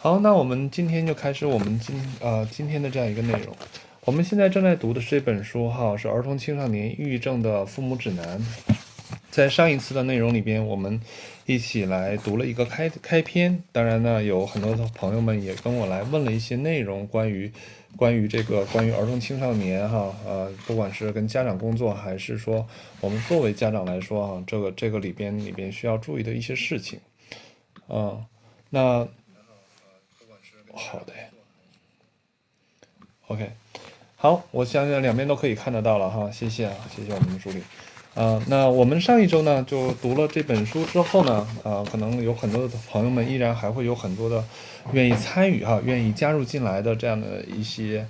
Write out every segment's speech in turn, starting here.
好，那我们今天就开始我们今呃今天的这样一个内容。我们现在正在读的是这本书哈，是儿童青少年抑郁症的父母指南。在上一次的内容里边，我们一起来读了一个开开篇。当然呢，有很多的朋友们也跟我来问了一些内容，关于关于这个关于儿童青少年哈，呃，不管是跟家长工作，还是说我们作为家长来说哈，这个这个里边里边需要注意的一些事情，啊，那。好的，OK，好，我相信两边都可以看得到了哈，谢谢啊，谢谢我们的助理，啊，那我们上一周呢就读了这本书之后呢，啊，可能有很多的朋友们依然还会有很多的愿意参与哈，愿意加入进来的这样的一些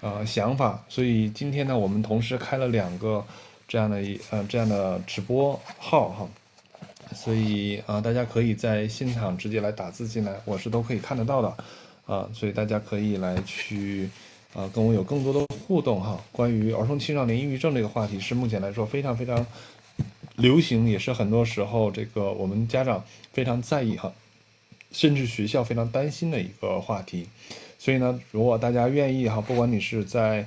呃想法，所以今天呢，我们同时开了两个这样的一呃这样的直播号哈，所以啊，大家可以在现场直接来打字进来，我是都可以看得到的。啊，所以大家可以来去，啊，跟我有更多的互动哈。关于儿童青少年抑郁症这个话题，是目前来说非常非常流行，也是很多时候这个我们家长非常在意哈，甚至学校非常担心的一个话题。所以呢，如果大家愿意哈，不管你是在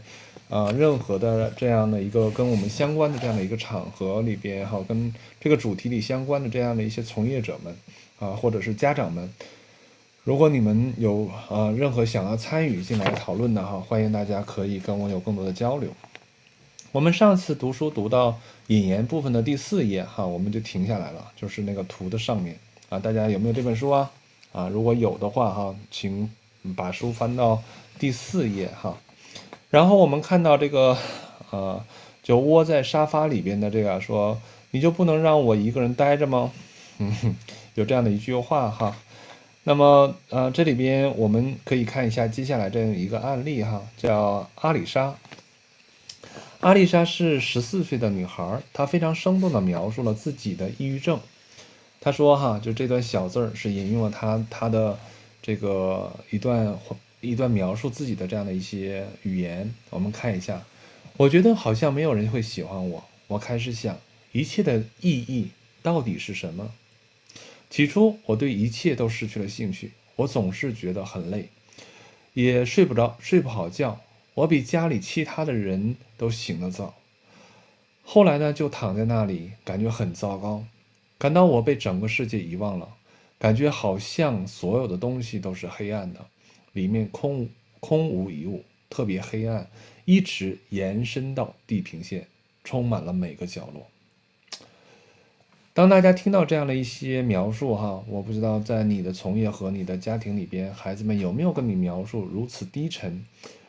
啊任何的这样的一个跟我们相关的这样的一个场合里边哈，跟这个主题里相关的这样的一些从业者们啊，或者是家长们。如果你们有呃任何想要参与进来讨论的哈，欢迎大家可以跟我有更多的交流。我们上次读书读到引言部分的第四页哈，我们就停下来了，就是那个图的上面啊，大家有没有这本书啊？啊，如果有的话哈，请把书翻到第四页哈。然后我们看到这个呃，就窝在沙发里边的这个说，你就不能让我一个人待着吗？嗯，有这样的一句话哈。那么，呃，这里边我们可以看一下接下来这样一个案例哈，叫阿里莎。阿丽莎是十四岁的女孩，她非常生动地描述了自己的抑郁症。她说哈，就这段小字儿是引用了她她的这个一段一段描述自己的这样的一些语言。我们看一下，我觉得好像没有人会喜欢我。我开始想，一切的意义到底是什么？起初，我对一切都失去了兴趣。我总是觉得很累，也睡不着，睡不好觉。我比家里其他的人都醒得早。后来呢，就躺在那里，感觉很糟糕，感到我被整个世界遗忘了，感觉好像所有的东西都是黑暗的，里面空空无一物，特别黑暗，一直延伸到地平线，充满了每个角落。当大家听到这样的一些描述，哈，我不知道在你的从业和你的家庭里边，孩子们有没有跟你描述如此低沉、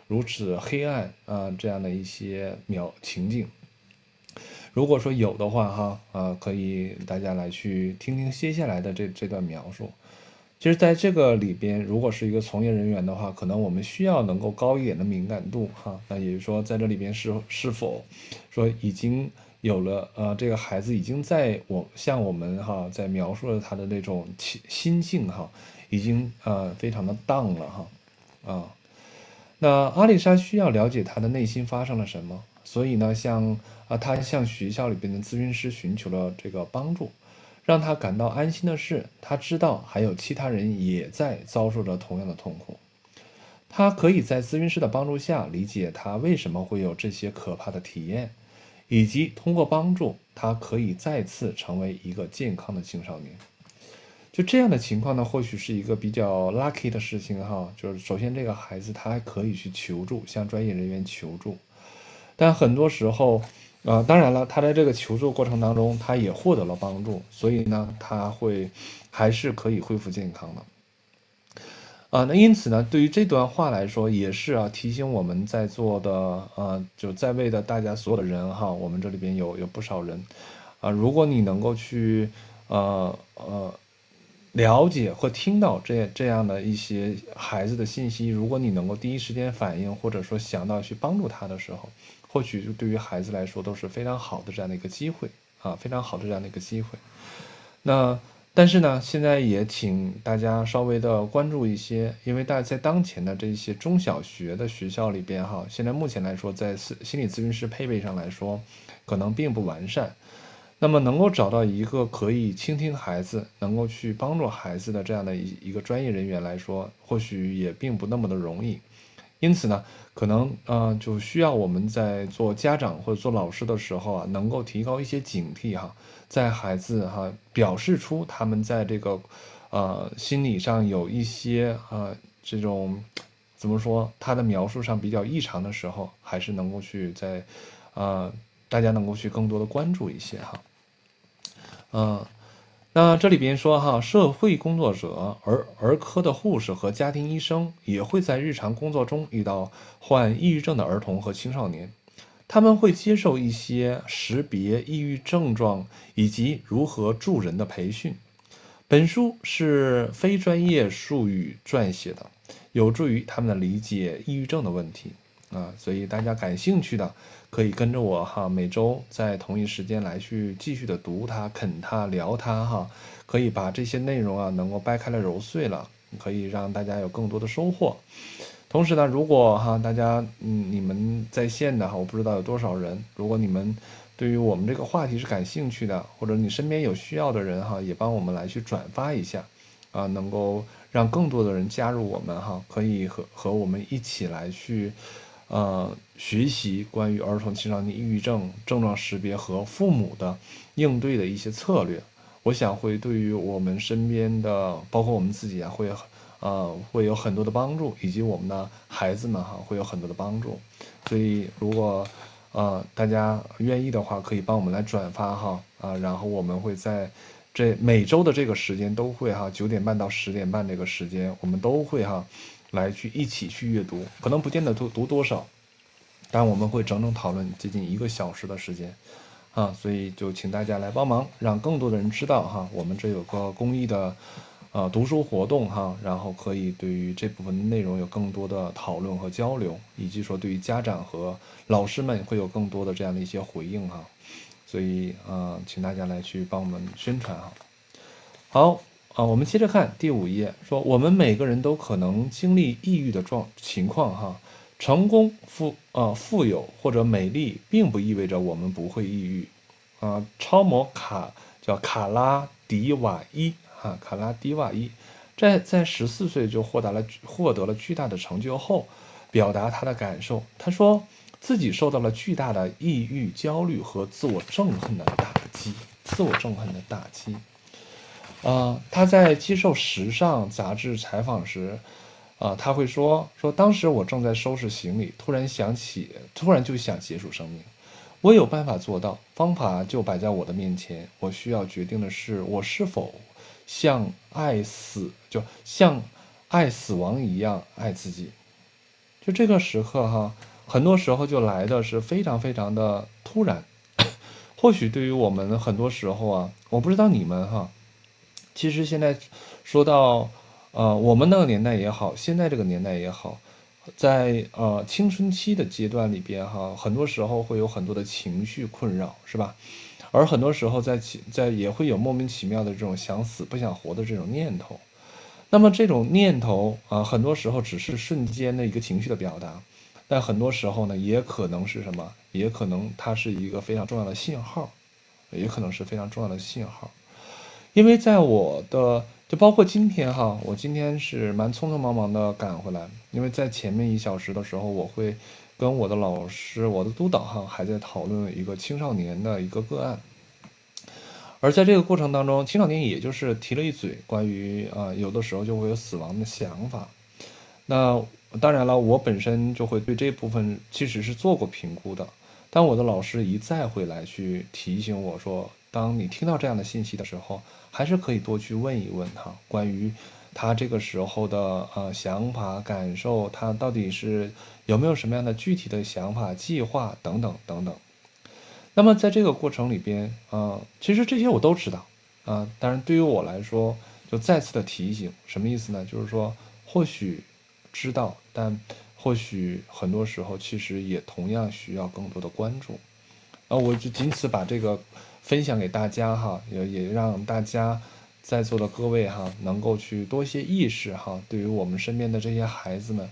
如此黑暗啊这样的一些描情境？如果说有的话，哈，啊，可以大家来去听听接下来的这这段描述。其实，在这个里边，如果是一个从业人员的话，可能我们需要能够高一点的敏感度，哈，那也就是说，在这里边是是否说已经。有了，呃，这个孩子已经在我向我们哈在描述了他的那种心心境哈，已经呃非常的荡了哈，啊，那阿丽莎需要了解他的内心发生了什么，所以呢，向啊他向学校里边的咨询师寻求了这个帮助，让他感到安心的是，他知道还有其他人也在遭受着同样的痛苦，他可以在咨询师的帮助下理解他为什么会有这些可怕的体验。以及通过帮助他，可以再次成为一个健康的青少年。就这样的情况呢，或许是一个比较 lucky 的事情哈。就是首先，这个孩子他还可以去求助，向专业人员求助。但很多时候，呃，当然了，他在这个求助过程当中，他也获得了帮助，所以呢，他会还是可以恢复健康的。啊，那因此呢，对于这段话来说，也是啊，提醒我们在座的啊，就在位的大家所有的人哈，我们这里边有有不少人，啊，如果你能够去呃呃了解或听到这这样的一些孩子的信息，如果你能够第一时间反应，或者说想到去帮助他的时候，或许就对于孩子来说都是非常好的这样的一个机会啊，非常好的这样的一个机会，那。但是呢，现在也请大家稍微的关注一些，因为大在当前的这些中小学的学校里边哈，现在目前来说，在心理咨询师配备上来说，可能并不完善。那么能够找到一个可以倾听孩子、能够去帮助孩子的这样的一一个专业人员来说，或许也并不那么的容易。因此呢，可能呃就需要我们在做家长或者做老师的时候啊，能够提高一些警惕哈，在孩子哈表示出他们在这个呃心理上有一些呃这种怎么说他的描述上比较异常的时候，还是能够去在呃大家能够去更多的关注一些哈。嗯，那这里边说哈，社会工作者、儿儿科的护士和家庭医生也会在日常工作中遇到患抑郁症的儿童和青少年，他们会接受一些识别抑郁症状以及如何助人的培训。本书是非专业术语撰写的，有助于他们的理解抑郁症的问题。啊，所以大家感兴趣的可以跟着我哈，每周在同一时间来去继续的读它、啃它、聊它哈，可以把这些内容啊能够掰开了揉碎了，可以让大家有更多的收获。同时呢，如果哈大家嗯你们在线的哈，我不知道有多少人，如果你们对于我们这个话题是感兴趣的，或者你身边有需要的人哈，也帮我们来去转发一下啊，能够让更多的人加入我们哈，可以和和我们一起来去。呃，学习关于儿童青少年抑郁症症状识别和父母的应对的一些策略，我想会对于我们身边的，包括我们自己啊，会呃会有很多的帮助，以及我们的孩子们哈会有很多的帮助。所以，如果呃大家愿意的话，可以帮我们来转发哈啊，然后我们会在这每周的这个时间都会哈九点半到十点半这个时间，我们都会哈。来去一起去阅读，可能不见得读读多少，但我们会整整讨论接近一个小时的时间，啊，所以就请大家来帮忙，让更多的人知道哈，我们这有个公益的，呃，读书活动哈，然后可以对于这部分内容有更多的讨论和交流，以及说对于家长和老师们会有更多的这样的一些回应哈，所以啊，请大家来去帮我们宣传哈，好。啊，我们接着看第五页，说我们每个人都可能经历抑郁的状情况哈，成功富啊富有或者美丽，并不意味着我们不会抑郁啊。超模卡叫卡拉迪瓦伊哈，卡拉迪瓦伊在在十四岁就获得了获得了巨大的成就后，表达他的感受，他说自己受到了巨大的抑郁、焦虑和自我憎恨的打击，自我憎恨的打击。啊，他在接受时尚杂志采访时，啊，他会说说，当时我正在收拾行李，突然想起，突然就想结束生命。我有办法做到，方法就摆在我的面前。我需要决定的是，我是否像爱死，就像爱死亡一样爱自己。就这个时刻哈，很多时候就来的是非常非常的突然。或许对于我们很多时候啊，我不知道你们哈。其实现在说到，呃，我们那个年代也好，现在这个年代也好，在呃青春期的阶段里边哈，很多时候会有很多的情绪困扰，是吧？而很多时候在在也会有莫名其妙的这种想死不想活的这种念头。那么这种念头啊，很多时候只是瞬间的一个情绪的表达，但很多时候呢，也可能是什么？也可能它是一个非常重要的信号，也可能是非常重要的信号。因为在我的，就包括今天哈，我今天是蛮匆匆忙忙的赶回来，因为在前面一小时的时候，我会跟我的老师、我的督导哈，还在讨论一个青少年的一个个案，而在这个过程当中，青少年也就是提了一嘴关于啊，有的时候就会有死亡的想法，那当然了，我本身就会对这部分其实是做过评估的，但我的老师一再会来去提醒我说。当你听到这样的信息的时候，还是可以多去问一问哈，关于他这个时候的呃想法、感受，他到底是有没有什么样的具体的想法、计划等等等等。那么在这个过程里边啊，其实这些我都知道啊，当然对于我来说，就再次的提醒，什么意思呢？就是说，或许知道，但或许很多时候其实也同样需要更多的关注。啊，我就仅此把这个。分享给大家哈，也也让大家在座的各位哈，能够去多一些意识哈。对于我们身边的这些孩子们，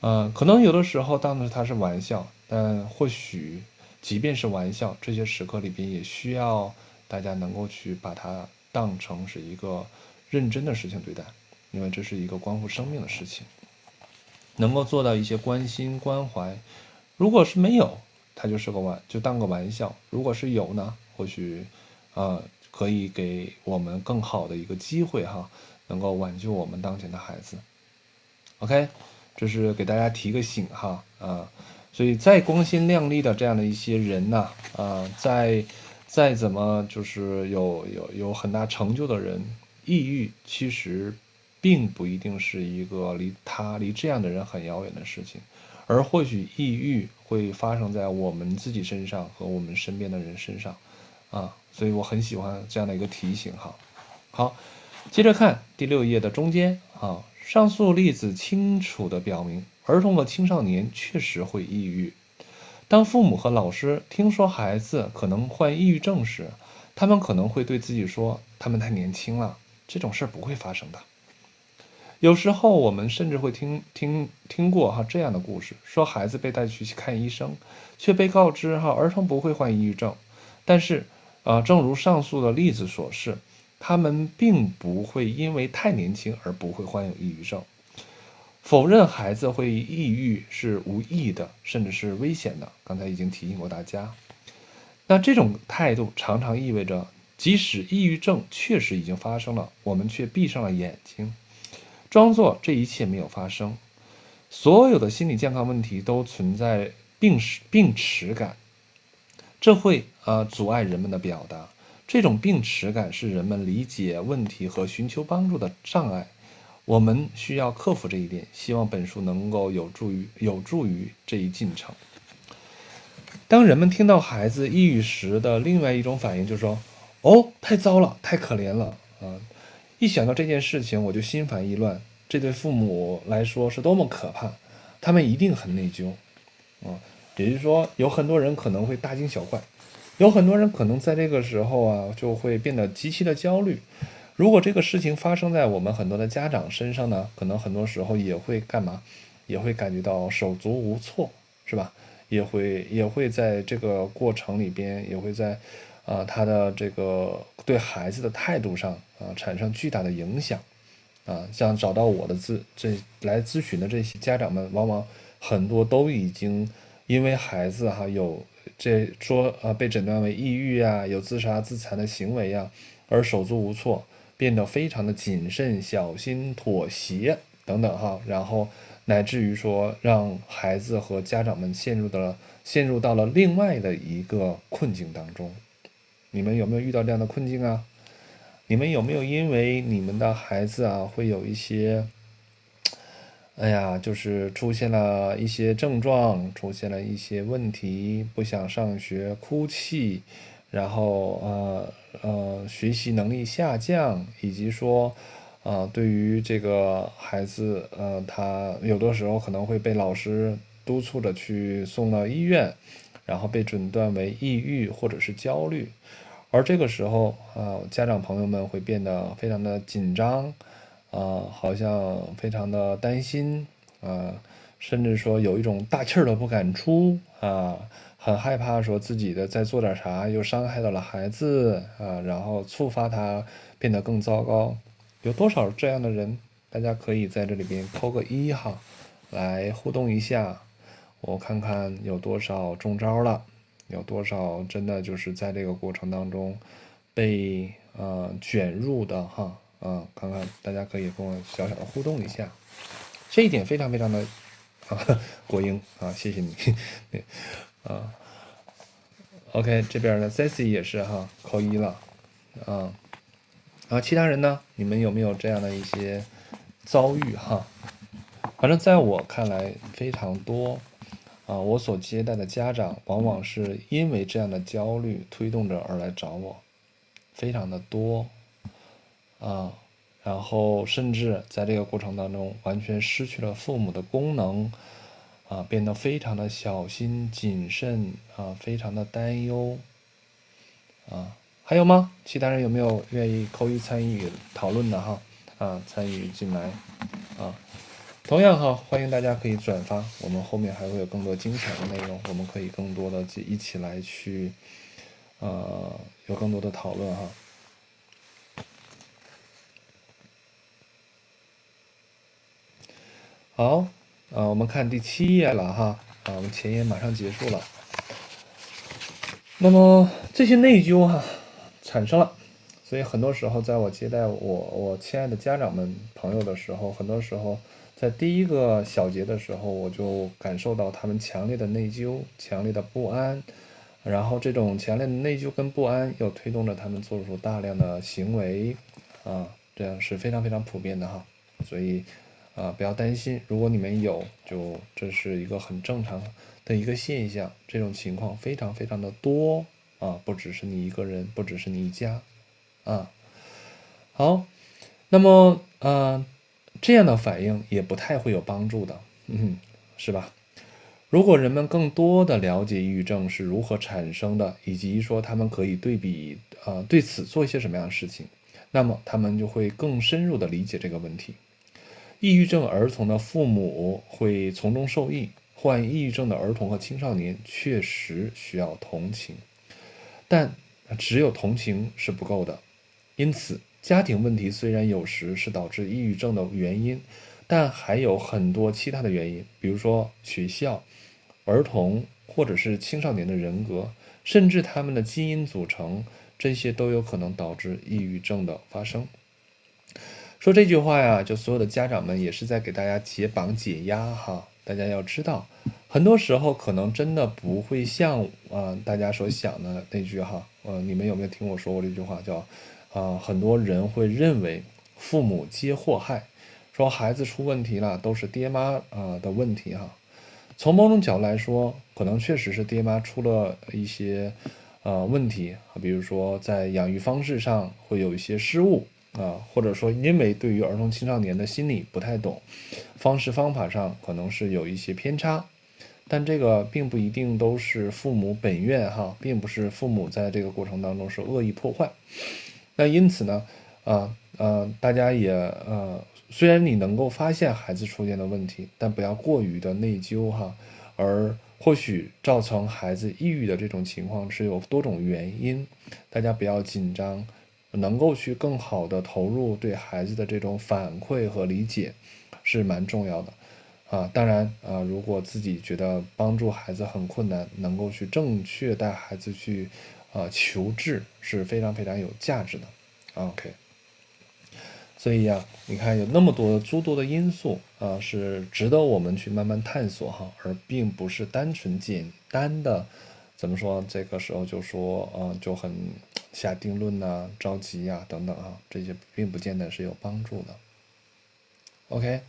嗯，可能有的时候当的他是玩笑，但或许即便是玩笑，这些时刻里边也需要大家能够去把它当成是一个认真的事情对待，因为这是一个关乎生命的事情，能够做到一些关心关怀。如果是没有，它就是个玩，就当个玩笑；如果是有呢，或许，呃，可以给我们更好的一个机会哈，能够挽救我们当前的孩子。OK，这是给大家提个醒哈，啊。所以，再光鲜亮丽的这样的一些人呐，啊，再再怎么就是有有有很大成就的人，抑郁其实并不一定是一个离他离这样的人很遥远的事情，而或许抑郁会发生在我们自己身上和我们身边的人身上，啊，所以我很喜欢这样的一个提醒哈。好，接着看第六页的中间啊，上述例子清楚地表明。儿童和青少年确实会抑郁。当父母和老师听说孩子可能患抑郁症时，他们可能会对自己说：“他们太年轻了，这种事不会发生的。”有时候，我们甚至会听听听过哈这样的故事：说孩子被带去看医生，却被告知哈儿童不会患抑郁症。但是，啊，正如上述的例子所示，他们并不会因为太年轻而不会患有抑郁症。否认孩子会抑郁是无意的，甚至是危险的。刚才已经提醒过大家。那这种态度常常意味着，即使抑郁症确实已经发生了，我们却闭上了眼睛，装作这一切没有发生。所有的心理健康问题都存在病耻病耻感，这会啊阻碍人们的表达。这种病耻感是人们理解问题和寻求帮助的障碍。我们需要克服这一点，希望本书能够有助于有助于这一进程。当人们听到孩子抑郁时的另外一种反应，就是说：“哦，太糟了，太可怜了啊！”一想到这件事情，我就心烦意乱。这对父母来说是多么可怕！他们一定很内疚啊。也就是说，有很多人可能会大惊小怪，有很多人可能在这个时候啊，就会变得极其的焦虑。如果这个事情发生在我们很多的家长身上呢，可能很多时候也会干嘛，也会感觉到手足无措，是吧？也会也会在这个过程里边，也会在，啊，他的这个对孩子的态度上啊，产生巨大的影响，啊，像找到我的咨这来咨询的这些家长们，往往很多都已经因为孩子哈有这说啊被诊断为抑郁啊，有自杀自残的行为呀，而手足无措。变得非常的谨慎、小心、妥协等等哈，然后乃至于说让孩子和家长们陷入到了陷入到了另外的一个困境当中。你们有没有遇到这样的困境啊？你们有没有因为你们的孩子啊会有一些，哎呀，就是出现了一些症状，出现了一些问题，不想上学，哭泣？然后呃呃，学习能力下降，以及说，呃，对于这个孩子，呃，他有的时候可能会被老师督促着去送到医院，然后被诊断为抑郁或者是焦虑，而这个时候啊，家长朋友们会变得非常的紧张，啊，好像非常的担心，啊，甚至说有一种大气儿都不敢出，啊。很害怕说自己的在做点啥又伤害到了孩子啊，然后触发他变得更糟糕。有多少这样的人？大家可以在这里边扣个一哈，来互动一下，我看看有多少中招了，有多少真的就是在这个过程当中被呃卷入的哈啊，看看大家可以跟我小小的互动一下，这一点非常非常的啊国英啊，谢谢你。啊，OK，这边呢，Cici 也是哈，扣一了，啊，啊，其他人呢，你们有没有这样的一些遭遇哈？反正在我看来非常多，啊，我所接待的家长往往是因为这样的焦虑推动着而来找我，非常的多，啊，然后甚至在这个过程当中完全失去了父母的功能。啊，变得非常的小心谨慎啊，非常的担忧啊，还有吗？其他人有没有愿意扣一参与讨论的哈？啊，参与进来啊，同样哈，欢迎大家可以转发，我们后面还会有更多精彩的内容，我们可以更多的一起来去呃有更多的讨论哈。好，啊，我们看第七页了哈，啊，我们前言马上结束了。那么这些内疚哈产生了，所以很多时候在我接待我我亲爱的家长们朋友的时候，很多时候在第一个小节的时候，我就感受到他们强烈的内疚、强烈的不安，然后这种强烈的内疚跟不安又推动着他们做出大量的行为，啊，这样是非常非常普遍的哈，所以。啊，不要担心，如果你们有，就这是一个很正常的一个现象。这种情况非常非常的多啊，不只是你一个人，不只是你一家，啊，好，那么啊，这样的反应也不太会有帮助的，嗯，是吧？如果人们更多的了解抑郁症是如何产生的，以及说他们可以对比啊，对此做一些什么样的事情，那么他们就会更深入的理解这个问题。抑郁症儿童的父母会从中受益。患抑郁症的儿童和青少年确实需要同情，但只有同情是不够的。因此，家庭问题虽然有时是导致抑郁症的原因，但还有很多其他的原因，比如说学校、儿童或者是青少年的人格，甚至他们的基因组成，这些都有可能导致抑郁症的发生。说这句话呀，就所有的家长们也是在给大家解绑解压哈。大家要知道，很多时候可能真的不会像啊大家所想的那句哈。呃，你们有没有听我说过这句话？叫啊，很多人会认为父母皆祸害，说孩子出问题了都是爹妈啊的问题哈。从某种角度来说，可能确实是爹妈出了一些呃问题，比如说在养育方式上会有一些失误。啊，或者说，因为对于儿童青少年的心理不太懂，方式方法上可能是有一些偏差，但这个并不一定都是父母本愿哈，并不是父母在这个过程当中是恶意破坏。那因此呢，啊呃，大家也呃，虽然你能够发现孩子出现的问题，但不要过于的内疚哈，而或许造成孩子抑郁的这种情况是有多种原因，大家不要紧张。能够去更好的投入对孩子的这种反馈和理解，是蛮重要的，啊，当然啊，如果自己觉得帮助孩子很困难，能够去正确带孩子去，啊，求治是非常非常有价值的，OK。所以呀，你看有那么多诸多的因素啊，是值得我们去慢慢探索哈，而并不是单纯简单的。怎么说？这个时候就说，呃，就很下定论呐，着急呀，等等啊，这些并不见得是有帮助的。OK，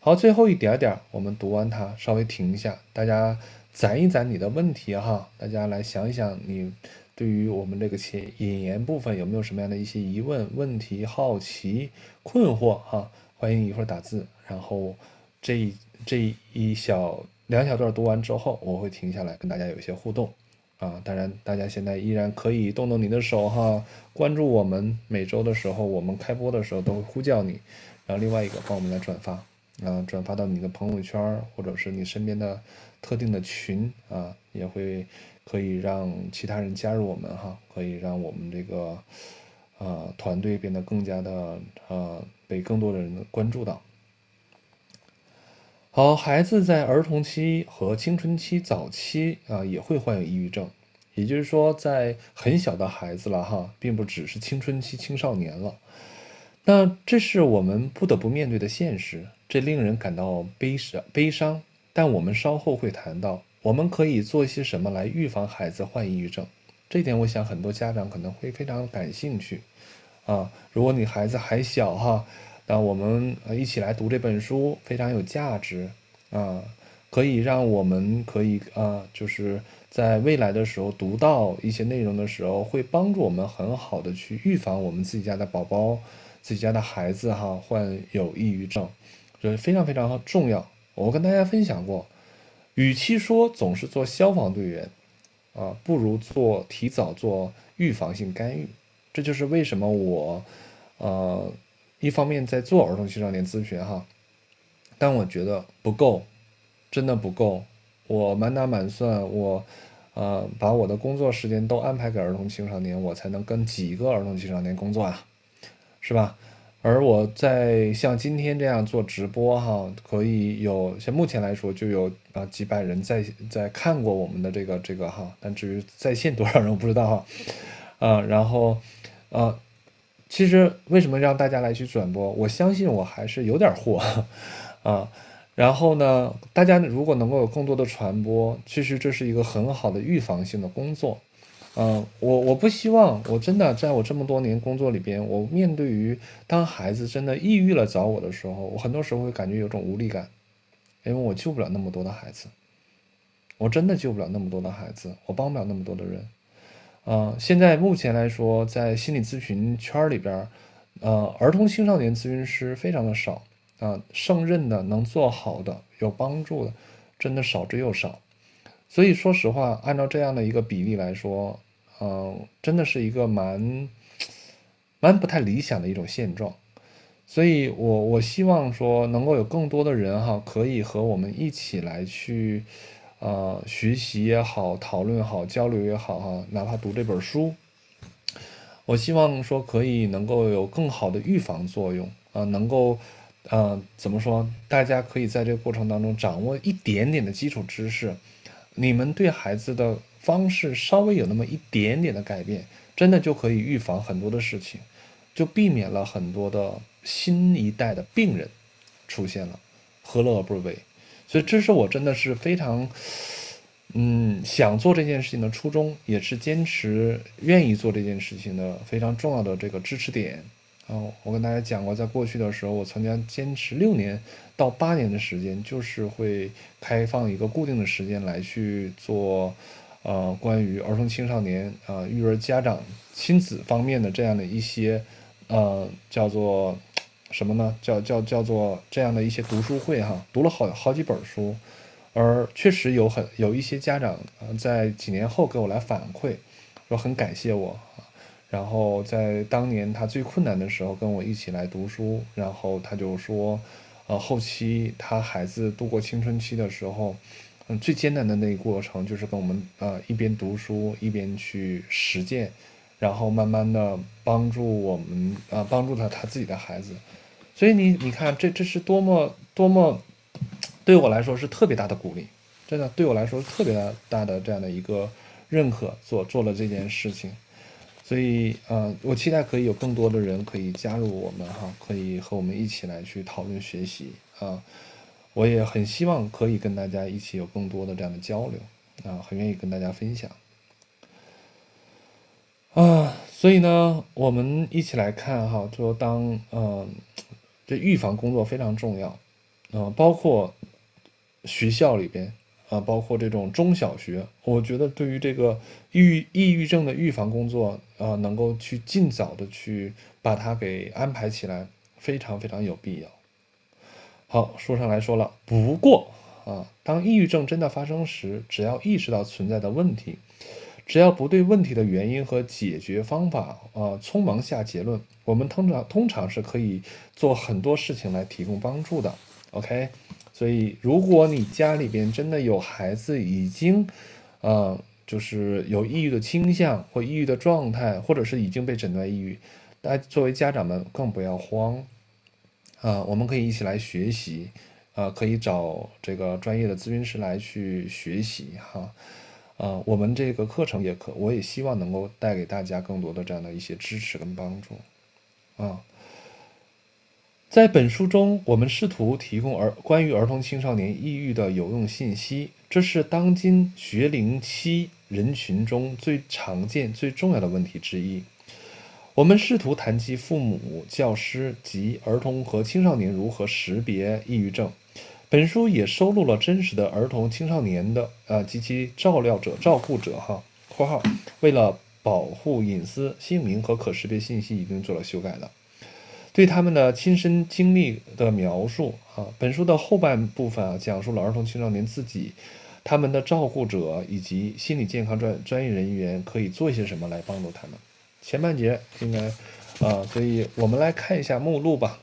好，最后一点点，我们读完它，稍微停一下，大家攒一攒你的问题哈，大家来想一想，你对于我们这个前引言部分有没有什么样的一些疑问、问题、好奇、困惑哈？欢迎一会儿打字，然后这这一小。两小段读完之后，我会停下来跟大家有一些互动，啊，当然大家现在依然可以动动你的手哈，关注我们每周的时候，我们开播的时候都会呼叫你，然后另外一个帮我们来转发，啊，转发到你的朋友圈或者是你身边的特定的群啊，也会可以让其他人加入我们哈，可以让我们这个啊团队变得更加的呃被更多的人关注到。好，孩子在儿童期和青春期早期啊，也会患有抑郁症，也就是说，在很小的孩子了哈，并不只是青春期青少年了。那这是我们不得不面对的现实，这令人感到悲伤悲伤。但我们稍后会谈到，我们可以做些什么来预防孩子患抑郁症。这点，我想很多家长可能会非常感兴趣啊。如果你孩子还小哈。那我们一起来读这本书，非常有价值啊，可以让我们可以啊，就是在未来的时候读到一些内容的时候，会帮助我们很好的去预防我们自己家的宝宝、自己家的孩子哈患有抑郁症，这非常非常重要。我跟大家分享过，与其说总是做消防队员啊，不如做提早做预防性干预。这就是为什么我呃。一方面在做儿童青少年咨询哈，但我觉得不够，真的不够。我满打满算，我呃，把我的工作时间都安排给儿童青少年，我才能跟几个儿童青少年工作啊，是吧？而我在像今天这样做直播哈，可以有像目前来说就有啊几百人在在看过我们的这个这个哈，但至于在线多少人我不知道哈，啊，然后啊，其实为什么让大家来去转播？我相信我还是有点货啊，然后呢，大家如果能够有更多的传播，其实这是一个很好的预防性的工作。嗯，我我不希望，我真的在我这么多年工作里边，我面对于当孩子真的抑郁了找我的时候，我很多时候会感觉有种无力感，因为我救不了那么多的孩子，我真的救不了那么多的孩子，我帮不了那么多的人。啊，现在目前来说，在心理咨询圈里边，呃，儿童青少年咨询师非常的少啊，胜任的能做好的有帮助的，真的少之又少。所以说实话，按照这样的一个比例来说，嗯，真的是一个蛮蛮不太理想的一种现状。所以我我希望说，能够有更多的人哈，可以和我们一起来去，呃，学习也好，讨论也好，交流也好哈，哪怕读这本书，我希望说可以能够有更好的预防作用啊，能够，呃，怎么说？大家可以在这个过程当中掌握一点点的基础知识。你们对孩子的方式稍微有那么一点点的改变，真的就可以预防很多的事情，就避免了很多的新一代的病人出现了，何乐而不为？所以这是我真的是非常，嗯，想做这件事情的初衷，也是坚持愿意做这件事情的非常重要的这个支持点。哦，我跟大家讲过，在过去的时候，我曾经坚持六年到八年的时间，就是会开放一个固定的时间来去做，呃，关于儿童青少年、呃，育儿家长、亲子方面的这样的一些，呃，叫做什么呢？叫叫叫做这样的一些读书会哈，读了好好几本书，而确实有很有一些家长在几年后给我来反馈，说很感谢我。然后在当年他最困难的时候，跟我一起来读书。然后他就说，呃，后期他孩子度过青春期的时候，嗯，最艰难的那个过程就是跟我们呃一边读书一边去实践，然后慢慢的帮助我们啊，帮助他他自己的孩子。所以你你看，这这是多么多么对我来说是特别大的鼓励，真的对我来说特别大大的这样的一个认可，做做了这件事情。所以，呃，我期待可以有更多的人可以加入我们哈，可以和我们一起来去讨论学习啊。我也很希望可以跟大家一起有更多的这样的交流啊，很愿意跟大家分享啊。所以呢，我们一起来看哈，就当嗯，这预防工作非常重要啊，包括学校里边。啊，包括这种中小学，我觉得对于这个抑郁抑郁症的预防工作啊，能够去尽早的去把它给安排起来，非常非常有必要。好，书上来说了，不过啊，当抑郁症真的发生时，只要意识到存在的问题，只要不对问题的原因和解决方法啊匆忙下结论，我们通常通常是可以做很多事情来提供帮助的。OK。所以，如果你家里边真的有孩子已经，呃，就是有抑郁的倾向或抑郁的状态，或者是已经被诊断抑郁，那作为家长们更不要慌，啊，我们可以一起来学习，啊，可以找这个专业的咨询师来去学习哈，啊，我们这个课程也可，我也希望能够带给大家更多的这样的一些支持跟帮助，啊。在本书中，我们试图提供儿关于儿童青少年抑郁的有用信息，这是当今学龄期人群中最常见、最重要的问题之一。我们试图谈及父母、教师及儿童和青少年如何识别抑郁症。本书也收录了真实的儿童、青少年的呃及其照料者、照顾者哈（括号为了保护隐私、姓名和可识别信息已经做了修改的）。对他们的亲身经历的描述啊，本书的后半部分啊，讲述了儿童青少年自己、他们的照顾者以及心理健康专专业人员可以做些什么来帮助他们。前半节应该啊，所以我们来看一下目录吧。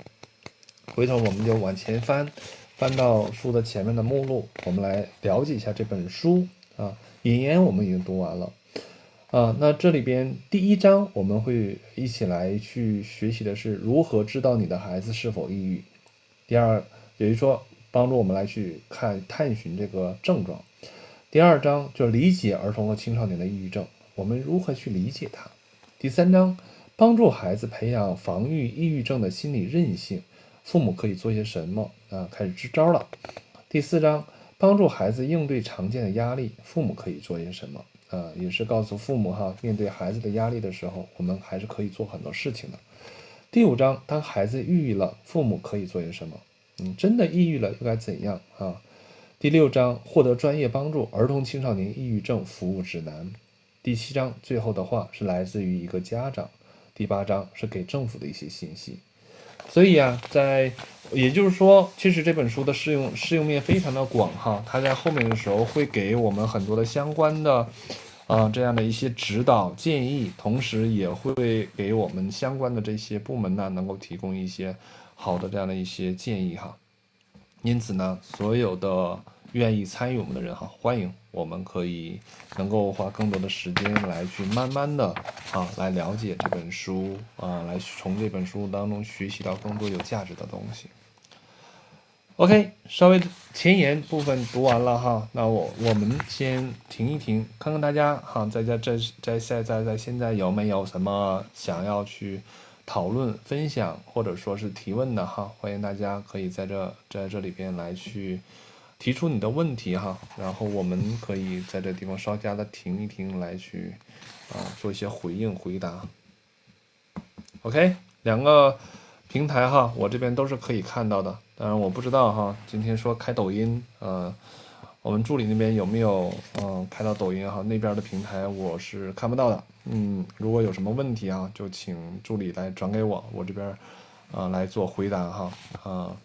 回头我们就往前翻，翻到书的前面的目录，我们来了解一下这本书啊。引言我们已经读完了，啊，那这里边第一章我们会一起来去学习的是如何知道你的孩子是否抑郁。第二，也就是说帮助我们来去看探寻这个症状。第二章就理解儿童和青少年的抑郁症，我们如何去理解它。第三章帮助孩子培养防御抑郁症的心理韧性，父母可以做些什么啊？开始支招了。第四章。帮助孩子应对常见的压力，父母可以做些什么？呃，也是告诉父母哈，面对孩子的压力的时候，我们还是可以做很多事情的。第五章，当孩子抑郁了，父母可以做些什么？嗯，真的抑郁了又该怎样啊？第六章，获得专业帮助，儿童青少年抑郁症服务指南。第七章，最后的话是来自于一个家长。第八章是给政府的一些信息。所以啊，在也就是说，其实这本书的适用适用面非常的广哈。它在后面的时候会给我们很多的相关的，呃，这样的一些指导建议，同时也会给我们相关的这些部门呢，能够提供一些好的这样的一些建议哈。因此呢，所有的。愿意参与我们的人哈，欢迎，我们可以能够花更多的时间来去慢慢的啊，来了解这本书啊，来从这本书当中学习到更多有价值的东西。OK，稍微前言部分读完了哈，那我我们先停一停，看看大家哈，在在在在在在在现在有没有什么想要去讨论、分享或者说是提问的哈，欢迎大家可以在这在这里边来去。提出你的问题哈，然后我们可以在这地方稍加的停一停，来去啊做一些回应回答。OK，两个平台哈，我这边都是可以看到的。当然我不知道哈，今天说开抖音，呃，我们助理那边有没有嗯开到抖音哈？那边的平台我是看不到的。嗯，如果有什么问题啊，就请助理来转给我，我这边啊来做回答哈啊。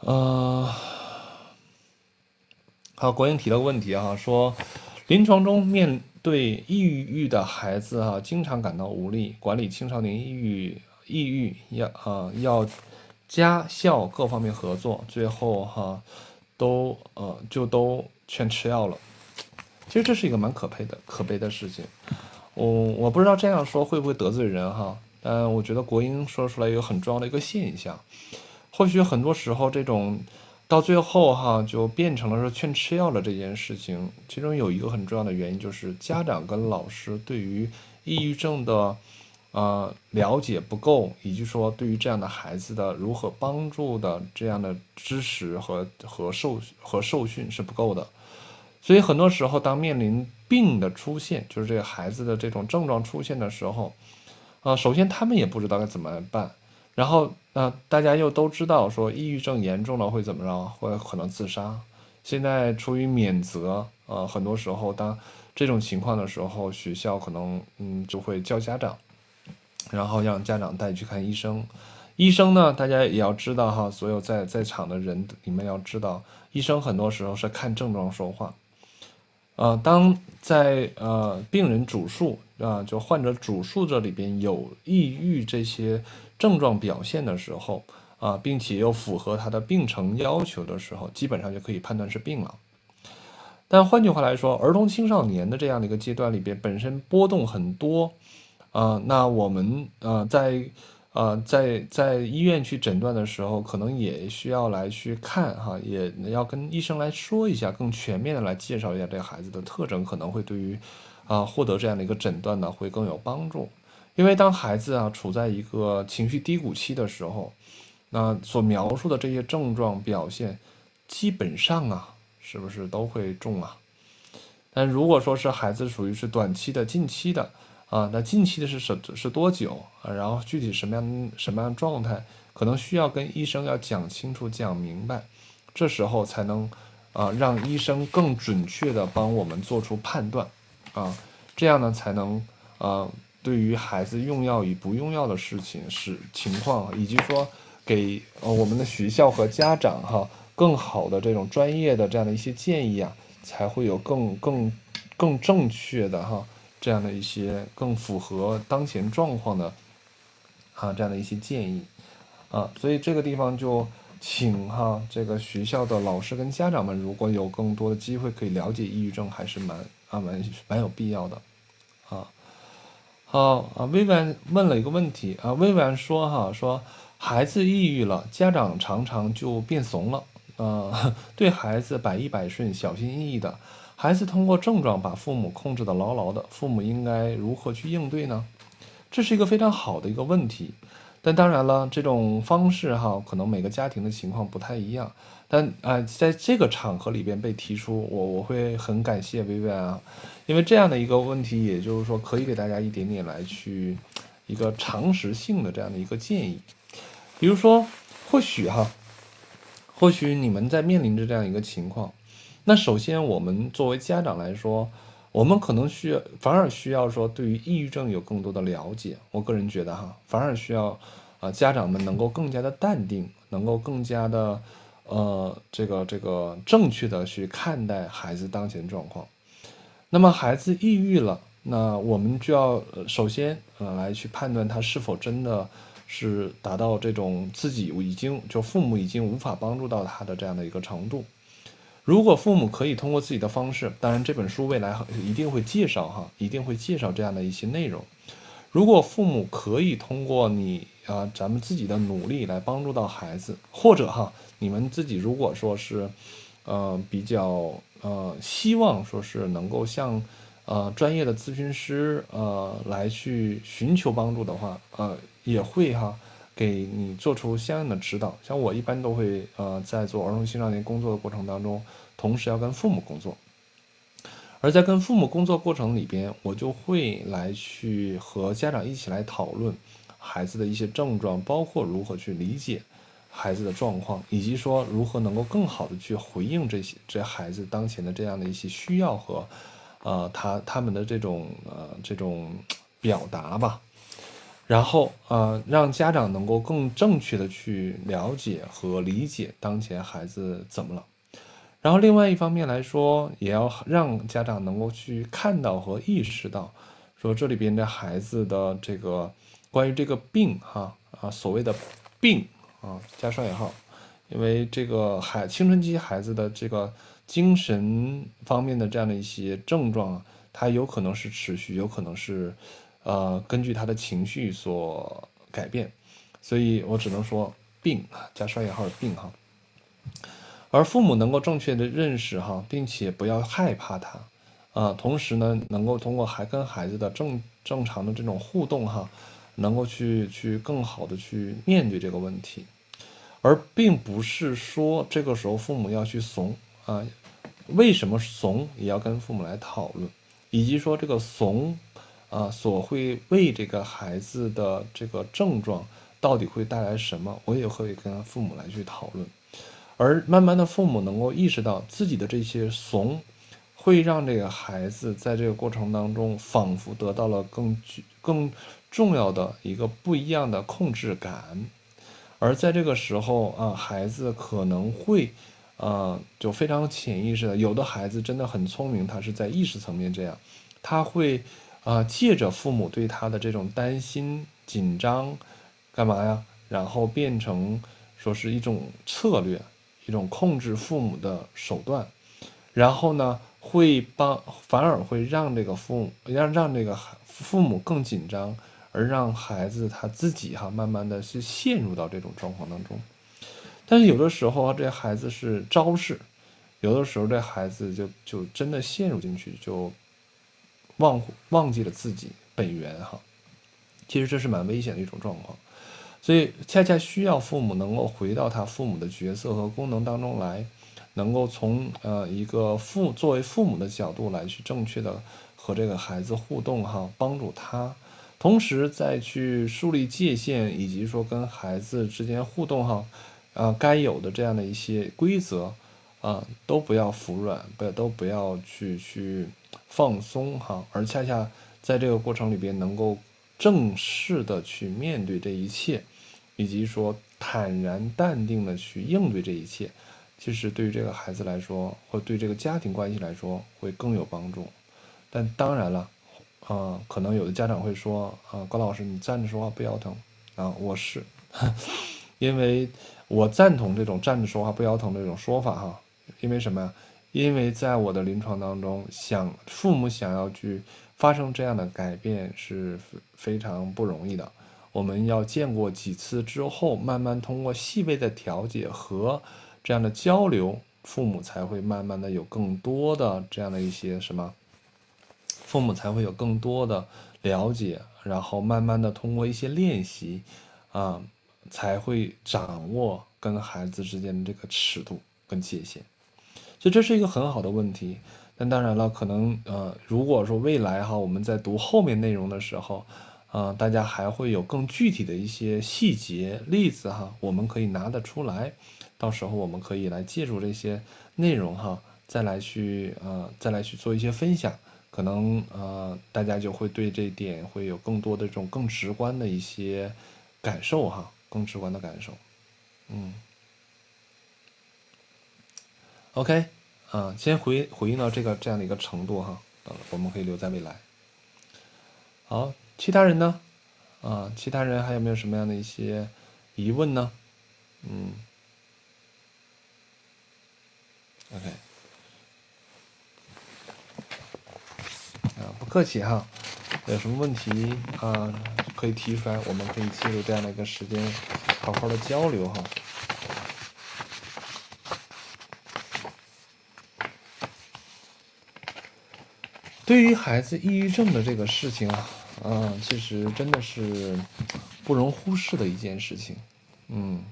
呃好，国英提了个问题哈，说临床中面对抑郁的孩子哈，经常感到无力，管理青少年抑郁，抑郁要啊要家校各方面合作，最后哈都呃就都全吃药了。其实这是一个蛮可悲的可悲的事情。我我不知道这样说会不会得罪人哈，但我觉得国英说出来一个很重要的一个现象。或许很多时候，这种到最后哈，就变成了说劝吃药了这件事情。其中有一个很重要的原因，就是家长跟老师对于抑郁症的呃了解不够，以及说对于这样的孩子的如何帮助的这样的知识和和受和受训是不够的。所以很多时候，当面临病的出现，就是这个孩子的这种症状出现的时候，啊，首先他们也不知道该怎么办。然后，那大家又都知道说，抑郁症严重了会怎么着？会可能自杀。现在出于免责，呃，很多时候当这种情况的时候，学校可能嗯就会叫家长，然后让家长带去看医生。医生呢，大家也要知道哈，所有在在场的人，你们要知道，医生很多时候是看症状说话。呃，当在呃病人主诉啊，就患者主诉这里边有抑郁这些症状表现的时候啊，并且又符合他的病程要求的时候，基本上就可以判断是病了。但换句话来说，儿童青少年的这样的一个阶段里边，本身波动很多啊，那我们呃在。呃，在在医院去诊断的时候，可能也需要来去看哈，也要跟医生来说一下，更全面的来介绍一下这个孩子的特征，可能会对于啊获得这样的一个诊断呢会更有帮助。因为当孩子啊处在一个情绪低谷期的时候，那所描述的这些症状表现，基本上啊是不是都会重啊？但如果说是孩子属于是短期的、近期的。啊，那近期的是是是多久啊？然后具体什么样什么样状态，可能需要跟医生要讲清楚、讲明白，这时候才能啊让医生更准确的帮我们做出判断，啊，这样呢才能啊对于孩子用药与不用药的事情是情况，以及说给呃我们的学校和家长哈更好的这种专业的这样的一些建议啊，才会有更更更正确的哈。这样的一些更符合当前状况的啊，这样的一些建议啊，所以这个地方就请哈这个学校的老师跟家长们，如果有更多的机会可以了解抑郁症，还是蛮啊蛮蛮有必要的，哦啊，薇薇安问了一个问题啊，薇薇安说哈说孩子抑郁了，家长常常就变怂了，呃，对孩子百依百顺，小心翼翼的，孩子通过症状把父母控制的牢牢的，父母应该如何去应对呢？这是一个非常好的一个问题。但当然了，这种方式哈，可能每个家庭的情况不太一样。但啊，在这个场合里边被提出，我我会很感谢薇薇啊，因为这样的一个问题，也就是说可以给大家一点点来去一个常识性的这样的一个建议。比如说，或许哈，或许你们在面临着这样一个情况，那首先我们作为家长来说。我们可能需要，反而需要说对于抑郁症有更多的了解。我个人觉得哈，反而需要，啊，家长们能够更加的淡定，能够更加的，呃，这个这个正确的去看待孩子当前状况。那么孩子抑郁了，那我们就要首先呃来去判断他是否真的是达到这种自己已经就父母已经无法帮助到他的这样的一个程度。如果父母可以通过自己的方式，当然这本书未来一定会介绍哈，一定会介绍这样的一些内容。如果父母可以通过你啊，咱们自己的努力来帮助到孩子，或者哈，你们自己如果说是，呃，比较呃，希望说是能够向呃专业的咨询师呃来去寻求帮助的话，呃，也会哈。给你做出相应的指导，像我一般都会，呃，在做儿童青少年工作的过程当中，同时要跟父母工作，而在跟父母工作过程里边，我就会来去和家长一起来讨论孩子的一些症状，包括如何去理解孩子的状况，以及说如何能够更好的去回应这些这孩子当前的这样的一些需要和，呃，他他们的这种呃这种表达吧。然后，呃，让家长能够更正确的去了解和理解当前孩子怎么了。然后，另外一方面来说，也要让家长能够去看到和意识到，说这里边的孩子的这个关于这个病，哈啊，所谓的病啊，加双引号，因为这个孩青春期孩子的这个精神方面的这样的一些症状，它有可能是持续，有可能是。呃，根据他的情绪所改变，所以我只能说病啊加双引号的病哈。而父母能够正确的认识哈，并且不要害怕他，啊，同时呢，能够通过还跟孩子的正正常的这种互动哈，能够去去更好的去面对这个问题，而并不是说这个时候父母要去怂啊，为什么怂也要跟父母来讨论，以及说这个怂。啊，所会为这个孩子的这个症状到底会带来什么，我也会跟父母来去讨论。而慢慢的，父母能够意识到自己的这些怂，会让这个孩子在这个过程当中，仿佛得到了更具更重要的一个不一样的控制感。而在这个时候啊，孩子可能会，啊，就非常潜意识的，有的孩子真的很聪明，他是在意识层面这样，他会。啊，借着父母对他的这种担心、紧张，干嘛呀？然后变成说是一种策略，一种控制父母的手段，然后呢，会帮，反而会让这个父母，让让这个父母更紧张，而让孩子他自己哈，慢慢的是陷入到这种状况当中。但是有的时候这孩子是招式，有的时候这孩子就就真的陷入进去就。忘忘记了自己本源哈，其实这是蛮危险的一种状况，所以恰恰需要父母能够回到他父母的角色和功能当中来，能够从呃一个父作为父母的角度来去正确的和这个孩子互动哈，帮助他，同时再去树立界限，以及说跟孩子之间互动哈，啊该有的这样的一些规则啊都不要服软，不要都不要去去。放松哈，而恰恰在这个过程里边，能够正式的去面对这一切，以及说坦然淡定的去应对这一切，其实对于这个孩子来说，或对这个家庭关系来说，会更有帮助。但当然了，啊，可能有的家长会说，啊，高老师，你站着说话不腰疼啊，我是，因为我赞同这种站着说话不腰疼这种说法哈。因为什么呀？因为在我的临床当中，想父母想要去发生这样的改变是非常不容易的。我们要见过几次之后，慢慢通过细微的调节和这样的交流，父母才会慢慢的有更多的这样的一些什么，父母才会有更多的了解，然后慢慢的通过一些练习，啊，才会掌握跟孩子之间的这个尺度跟界限。所以这是一个很好的问题，但当然了，可能呃，如果说未来哈，我们在读后面内容的时候，啊，大家还会有更具体的一些细节例子哈，我们可以拿得出来，到时候我们可以来借助这些内容哈，再来去呃，再来去做一些分享，可能呃，大家就会对这点会有更多的这种更直观的一些感受哈，更直观的感受，嗯。OK，啊，先回回应到这个这样的一个程度哈，呃，我们可以留在未来。好，其他人呢？啊，其他人还有没有什么样的一些疑问呢？嗯，OK，啊，不客气哈，有什么问题啊，可以提出来，我们可以借助这样的一个时间，好好的交流哈。对于孩子抑郁症的这个事情啊，嗯，其实真的是不容忽视的一件事情，嗯，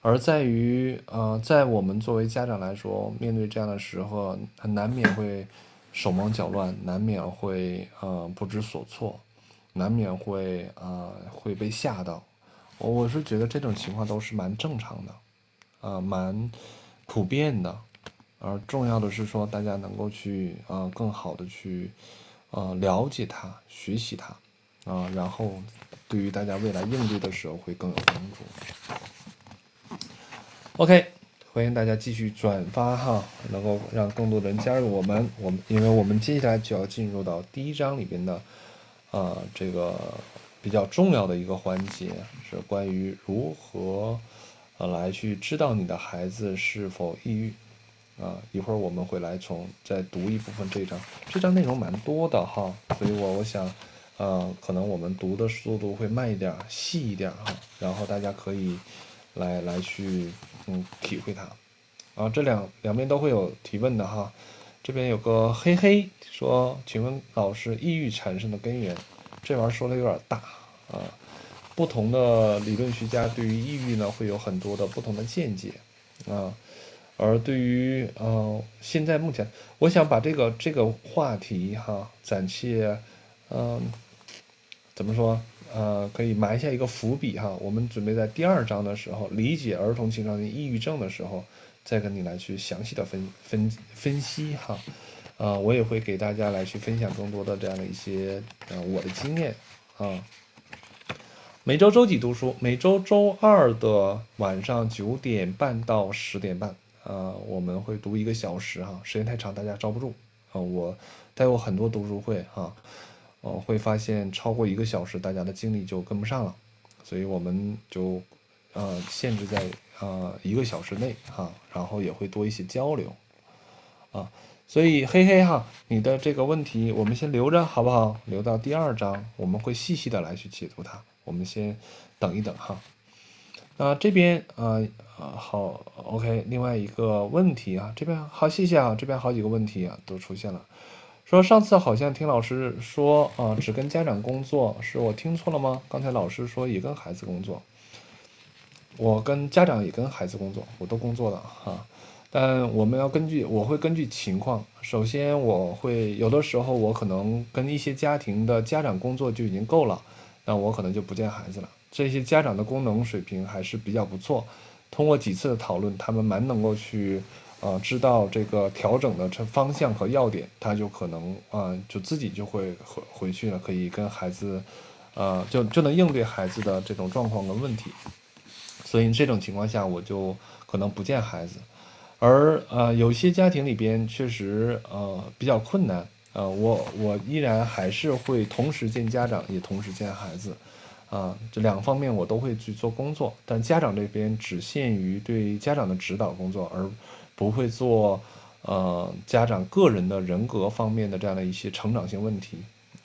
而在于呃，在我们作为家长来说，面对这样的时候，很难免会手忙脚乱，难免会呃不知所措，难免会啊会被吓到。我我是觉得这种情况都是蛮正常的，啊，蛮普遍的。而重要的是说，大家能够去啊，更好的去，呃，了解它，学习它，啊，然后对于大家未来应对的时候会更有帮助。OK，欢迎大家继续转发哈，能够让更多的人加入我们。我们因为我们接下来就要进入到第一章里边的，啊，这个比较重要的一个环节是关于如何，呃，来去知道你的孩子是否抑郁。啊，一会儿我们会来从再读一部分这章，这章内容蛮多的哈，所以我我想，呃，可能我们读的速度会慢一点，细一点哈，然后大家可以来来去嗯体会它。啊，这两两边都会有提问的哈，这边有个嘿嘿说，请问老师，抑郁产生的根源，这玩意儿说的有点大啊，不同的理论学家对于抑郁呢会有很多的不同的见解啊。而对于呃，现在目前，我想把这个这个话题哈，暂且，嗯，怎么说？呃，可以埋下一个伏笔哈。我们准备在第二章的时候，理解儿童青少年抑郁症的时候，再跟你来去详细的分分分析哈。呃，我也会给大家来去分享更多的这样的一些呃我的经验啊。每周周几读书？每周周二的晚上九点半到十点半。呃，我们会读一个小时哈，时间太长大家招不住啊。我带过很多读书会哈，呃，会发现超过一个小时大家的精力就跟不上了，所以我们就呃限制在呃一个小时内哈，然后也会多一些交流啊。所以嘿嘿哈，你的这个问题我们先留着好不好？留到第二章我们会细细的来去解读它。我们先等一等哈。那这边啊啊好，OK。另外一个问题啊，这边好，谢谢啊，这边好几个问题啊都出现了。说上次好像听老师说啊，只跟家长工作，是我听错了吗？刚才老师说也跟孩子工作，我跟家长也跟孩子工作，我都工作了哈。但我们要根据，我会根据情况，首先我会有的时候我可能跟一些家庭的家长工作就已经够了，那我可能就不见孩子了。这些家长的功能水平还是比较不错，通过几次的讨论，他们蛮能够去，呃，知道这个调整的这方向和要点，他就可能啊，就自己就会回回去了，可以跟孩子，呃，就就能应对孩子的这种状况跟问题。所以这种情况下，我就可能不见孩子，而呃，有些家庭里边确实呃比较困难，呃，我我依然还是会同时见家长，也同时见孩子。啊，这两方面我都会去做工作，但家长这边只限于对家长的指导工作，而不会做呃家长个人的人格方面的这样的一些成长性问题，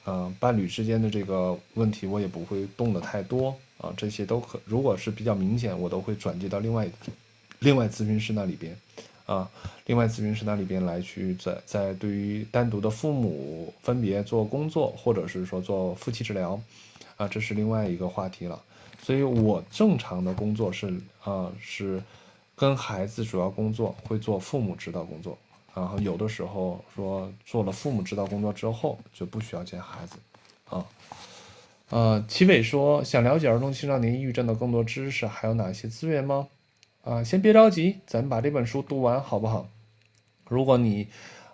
啊，伴侣之间的这个问题我也不会动的太多啊，这些都可，如果是比较明显，我都会转接到另外另外咨询师那里边，啊，另外咨询师那里边来去在在对于单独的父母分别做工作，或者是说做夫妻治疗。啊，这是另外一个话题了，所以我正常的工作是啊，是跟孩子主要工作会做父母指导工作，然后有的时候说做了父母指导工作之后就不需要见孩子，啊，呃，齐伟说想了解儿童青少年抑郁症的更多知识，还有哪些资源吗？啊，先别着急，咱把这本书读完好不好？如果你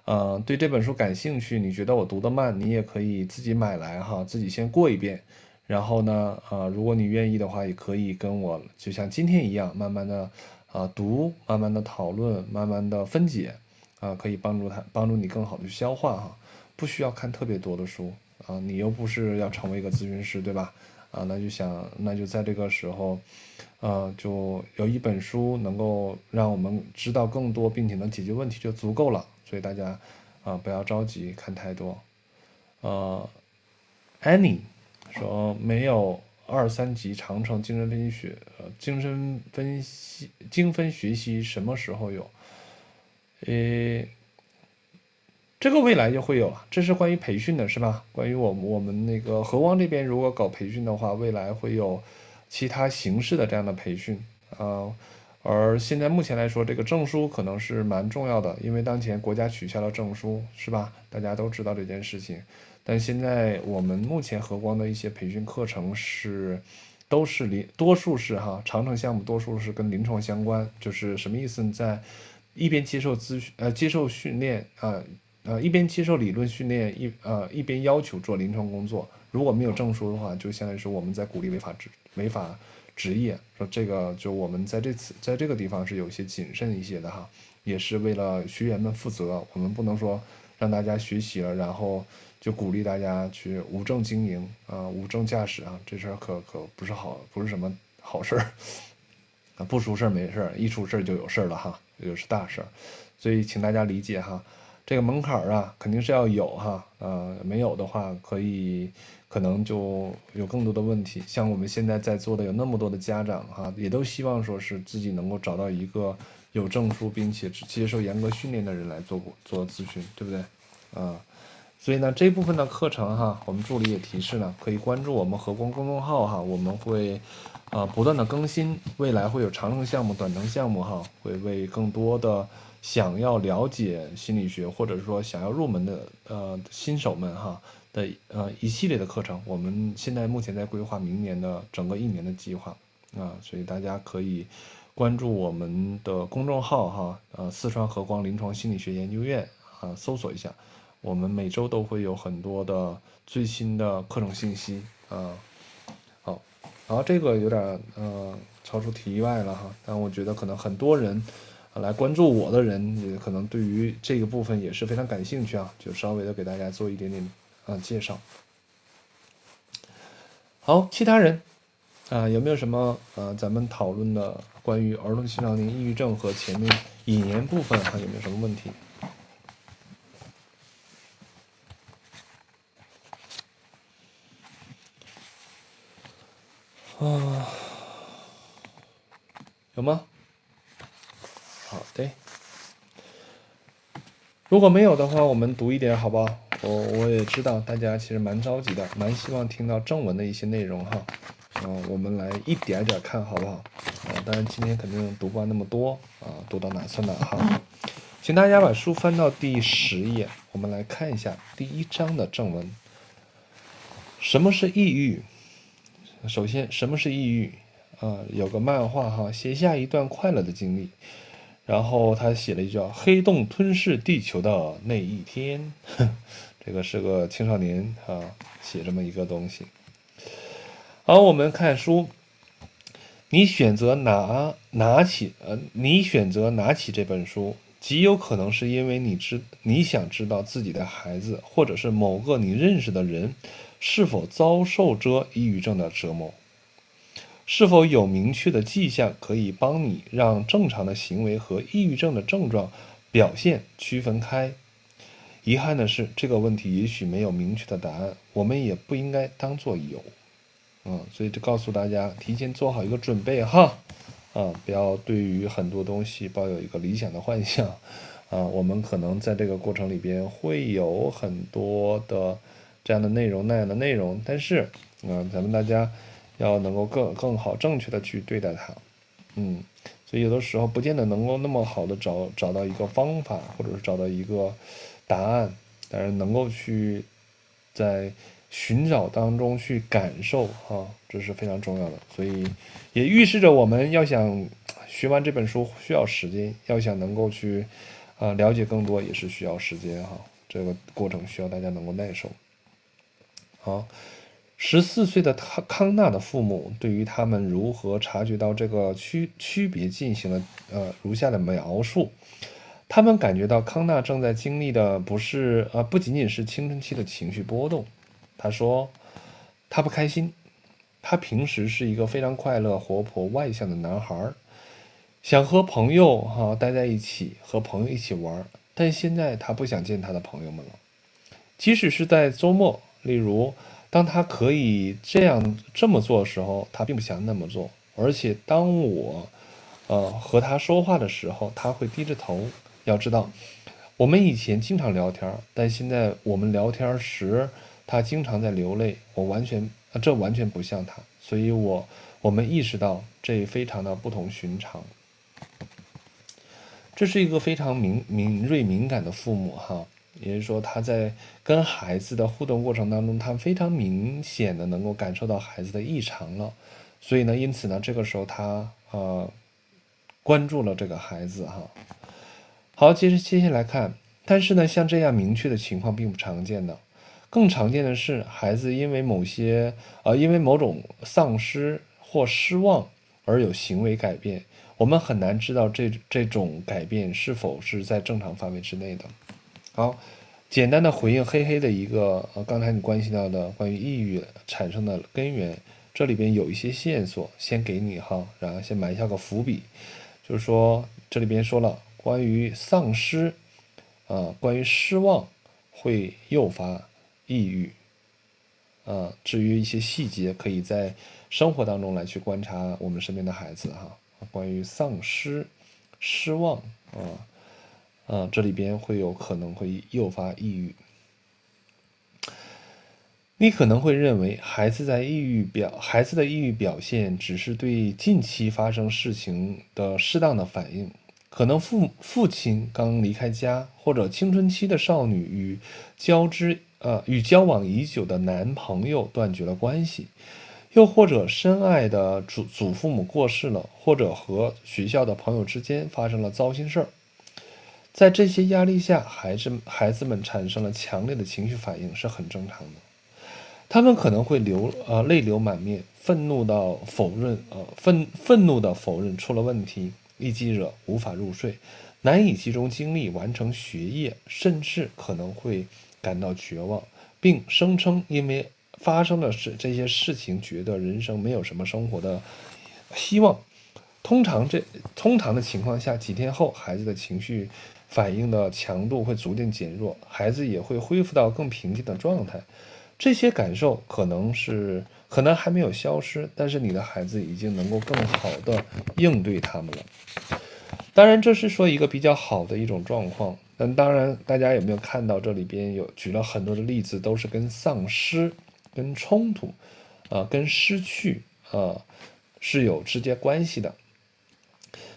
呃对这本书感兴趣，你觉得我读得慢，你也可以自己买来哈，自己先过一遍。然后呢，呃，如果你愿意的话，也可以跟我就像今天一样，慢慢的，啊，读，慢慢的讨论，慢慢的分解，啊，可以帮助他，帮助你更好的去消化哈，不需要看特别多的书，啊，你又不是要成为一个咨询师，对吧？啊，那就想，那就在这个时候，呃，就有一本书能够让我们知道更多，并且能解决问题就足够了。所以大家，啊，不要着急看太多，呃，Annie。说没有二三级长城精神分析学，呃，精神分析精分学习什么时候有？呃，这个未来就会有了。这是关于培训的，是吧？关于我我们那个和光这边，如果搞培训的话，未来会有其他形式的这样的培训啊。而现在目前来说，这个证书可能是蛮重要的，因为当前国家取消了证书，是吧？大家都知道这件事情。但现在我们目前和光的一些培训课程是，都是临多数是哈长城项目，多数是跟临床相关。就是什么意思？在一边接受咨询呃接受训练啊呃一边接受理论训练一呃一边要求做临床工作。如果没有证书的话，就相当于说我们在鼓励违法执违法执业。说这个就我们在这次在这个地方是有些谨慎一些的哈，也是为了学员们负责。我们不能说让大家学习了然后。就鼓励大家去无证经营啊，无证驾驶啊，这事儿可可不是好，不是什么好事儿啊。不出事儿没事儿，一出事儿就有事儿了哈，就是大事儿。所以请大家理解哈，这个门槛儿啊，肯定是要有哈，呃，没有的话，可以可能就有更多的问题。像我们现在在座的有那么多的家长哈，也都希望说是自己能够找到一个有证书并且接受严格训练的人来做做咨询，对不对？啊。所以呢，这部分的课程哈，我们助理也提示呢，可以关注我们和光公众号哈，我们会啊不断的更新，未来会有长程项目、短程项目哈，会为更多的想要了解心理学或者说想要入门的呃新手们哈的呃一系列的课程，我们现在目前在规划明年的整个一年的计划啊，所以大家可以关注我们的公众号哈，呃四川和光临床心理学研究院啊，搜索一下。我们每周都会有很多的最新的课程信息啊，好，然后这个有点呃超出题外了哈，但我觉得可能很多人来关注我的人也可能对于这个部分也是非常感兴趣啊，就稍微的给大家做一点点啊介绍。好，其他人啊有没有什么呃咱们讨论的关于儿童青少年抑郁症和前面引言部分还有没有什么问题？啊，有吗？好的。如果没有的话，我们读一点，好不好？我我也知道大家其实蛮着急的，蛮希望听到正文的一些内容哈。嗯，我们来一点点看，好不好？啊，当然今天肯定读不完那么多啊，读到哪算哪哈。请大家把书翻到第十页，我们来看一下第一章的正文。什么是抑郁？首先，什么是抑郁？啊，有个漫画哈，写下一段快乐的经历，然后他写了一句“黑洞吞噬地球的那一天”，这个是个青少年啊写这么一个东西。好，我们看书，你选择拿拿起呃，你选择拿起这本书，极有可能是因为你知你想知道自己的孩子，或者是某个你认识的人。是否遭受着抑郁症的折磨？是否有明确的迹象可以帮你让正常的行为和抑郁症的症状表现区分开？遗憾的是，这个问题也许没有明确的答案，我们也不应该当做有。嗯，所以就告诉大家，提前做好一个准备哈。啊，不要对于很多东西抱有一个理想的幻想。啊，我们可能在这个过程里边会有很多的这样的内容那样的内容，但是啊，咱们大家要能够更更好正确的去对待它。嗯，所以有的时候不见得能够那么好的找找到一个方法，或者是找到一个答案，但是能够去在寻找当中去感受哈，这是非常重要的。所以也预示着我们要想学完这本书需要时间，要想能够去。啊，了解更多也是需要时间哈，这个过程需要大家能够耐受。好，十四岁的康康纳的父母对于他们如何察觉到这个区区别进行了呃如下的描述：他们感觉到康纳正在经历的不是呃不仅仅是青春期的情绪波动。他说，他不开心，他平时是一个非常快乐、活泼、外向的男孩。想和朋友哈待在一起，和朋友一起玩，但现在他不想见他的朋友们了。即使是在周末，例如当他可以这样这么做的时候，他并不想那么做。而且当我，呃和他说话的时候，他会低着头。要知道，我们以前经常聊天，但现在我们聊天时，他经常在流泪。我完全，这完全不像他。所以我我们意识到这非常的不同寻常。这是一个非常敏敏锐敏感的父母哈，也就是说他在跟孩子的互动过程当中，他非常明显的能够感受到孩子的异常了，所以呢，因此呢，这个时候他呃关注了这个孩子哈。好，接着接下来看，但是呢，像这样明确的情况并不常见的，更常见的是孩子因为某些呃因为某种丧失或失望而有行为改变。我们很难知道这这种改变是否是在正常范围之内的。好，简单的回应黑黑的一个呃，刚才你关系到的关于抑郁产生的根源，这里边有一些线索，先给你哈，然后先埋下个伏笔，就是说这里边说了关于丧失，啊，关于失望会诱发抑郁，啊，至于一些细节，可以在生活当中来去观察我们身边的孩子哈。关于丧失、失望啊，啊，这里边会有可能会诱发抑郁。你可能会认为孩子在抑郁表，孩子的抑郁表现只是对近期发生事情的适当的反应，可能父父亲刚离开家，或者青春期的少女与交织呃与交往已久的男朋友断绝了关系。又或者深爱的祖祖父母过世了，或者和学校的朋友之间发生了糟心事儿，在这些压力下，孩子孩子们产生了强烈的情绪反应是很正常的。他们可能会流呃泪流满面，愤怒到否认呃愤愤怒的否认出了问题，易激惹无法入睡，难以集中精力完成学业，甚至可能会感到绝望，并声称因为。发生的事这些事情，觉得人生没有什么生活的希望。通常这通常的情况下，几天后，孩子的情绪反应的强度会逐渐减弱，孩子也会恢复到更平静的状态。这些感受可能是可能还没有消失，但是你的孩子已经能够更好的应对他们了。当然，这是说一个比较好的一种状况。但当然，大家有没有看到这里边有举了很多的例子，都是跟丧失。跟冲突，啊，跟失去，啊，是有直接关系的。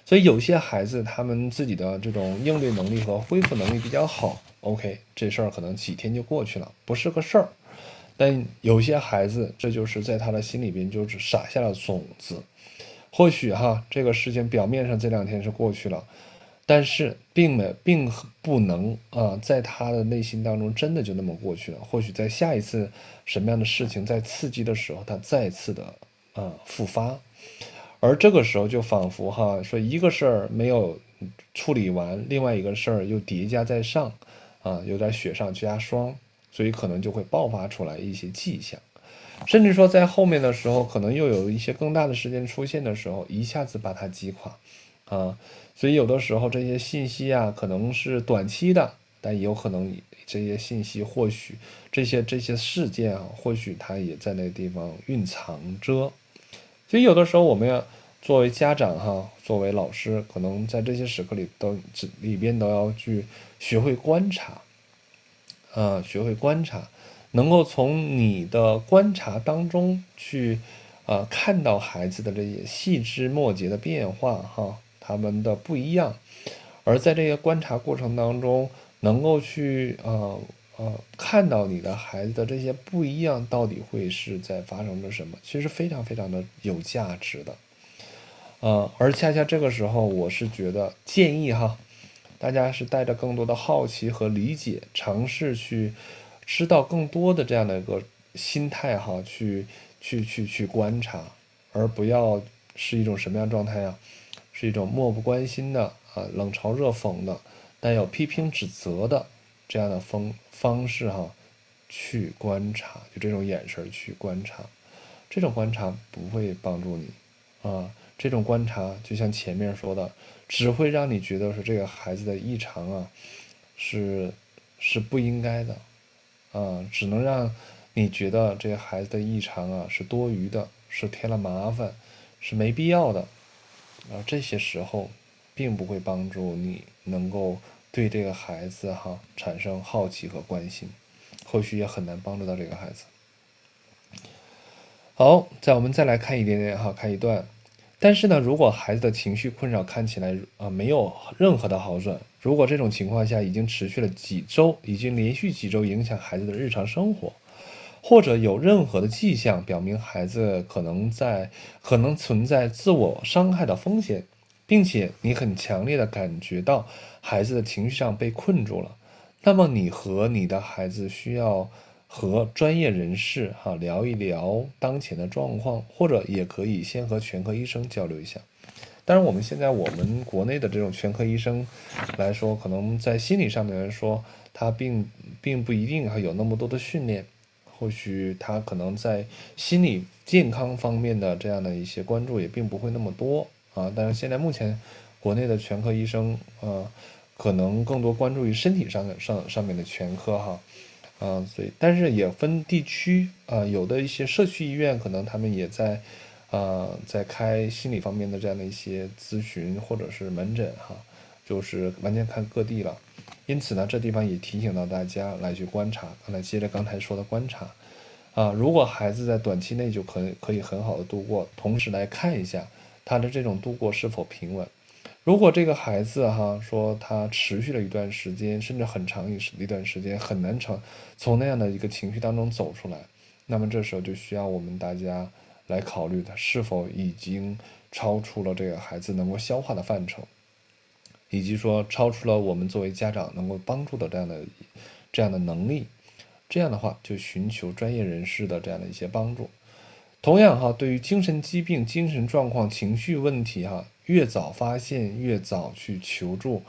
所以有些孩子他们自己的这种应对能力和恢复能力比较好，OK，这事儿可能几天就过去了，不是个事儿。但有些孩子，这就是在他的心里边就是撒下了种子。或许哈，这个事情表面上这两天是过去了。但是，并没并不能啊，在他的内心当中真的就那么过去了。或许在下一次什么样的事情在刺激的时候，他再次的啊复发，而这个时候就仿佛哈说一个事儿没有处理完，另外一个事儿又叠加在上，啊，有点雪上加霜，所以可能就会爆发出来一些迹象。甚至说在后面的时候，可能又有一些更大的事件出现的时候，一下子把它击垮，啊，所以有的时候这些信息啊，可能是短期的，但也有可能这些信息或许这些这些事件啊，或许它也在那个地方蕴藏着。所以有的时候我们要作为家长哈，作为老师，可能在这些时刻里都里边都要去学会观察，啊，学会观察。能够从你的观察当中去，呃，看到孩子的这些细枝末节的变化，哈，他们的不一样，而在这个观察过程当中，能够去，呃，呃，看到你的孩子的这些不一样，到底会是在发生着什么？其实非常非常的有价值的，呃，而恰恰这个时候，我是觉得建议哈，大家是带着更多的好奇和理解，尝试去。知道更多的这样的一个心态哈，去去去去观察，而不要是一种什么样状态呀？是一种漠不关心的啊，冷嘲热讽的，带有批评指责的这样的方方式哈，去观察，就这种眼神去观察，这种观察不会帮助你啊，这种观察就像前面说的，只会让你觉得说这个孩子的异常啊，是是不应该的。啊，只能让你觉得这个孩子的异常啊是多余的，是添了麻烦，是没必要的。啊，这些时候并不会帮助你能够对这个孩子哈产生好奇和关心，或许也很难帮助到这个孩子。好，再我们再来看一点点哈，看一段。但是呢，如果孩子的情绪困扰看起来啊没有任何的好转，如果这种情况下已经持续了几周，已经连续几周影响孩子的日常生活，或者有任何的迹象表明孩子可能在可能存在自我伤害的风险，并且你很强烈的感觉到孩子的情绪上被困住了，那么你和你的孩子需要。和专业人士哈聊一聊当前的状况，或者也可以先和全科医生交流一下。当然，我们现在我们国内的这种全科医生来说，可能在心理上面来说，他并并不一定还有那么多的训练，或许他可能在心理健康方面的这样的一些关注也并不会那么多啊。但是现在目前国内的全科医生啊，可能更多关注于身体上的上上面的全科哈。啊，所以但是也分地区啊，有的一些社区医院可能他们也在，啊，在开心理方面的这样的一些咨询或者是门诊哈，就是完全看各地了。因此呢，这地方也提醒到大家来去观察。刚才接着刚才说的观察，啊，如果孩子在短期内就可可以很好的度过，同时来看一下他的这种度过是否平稳。如果这个孩子哈说他持续了一段时间，甚至很长一一段时间很难从从那样的一个情绪当中走出来，那么这时候就需要我们大家来考虑他是否已经超出了这个孩子能够消化的范畴，以及说超出了我们作为家长能够帮助的这样的这样的能力，这样的话就寻求专业人士的这样的一些帮助。同样哈，对于精神疾病、精神状况、情绪问题哈。越早发现，越早去求助，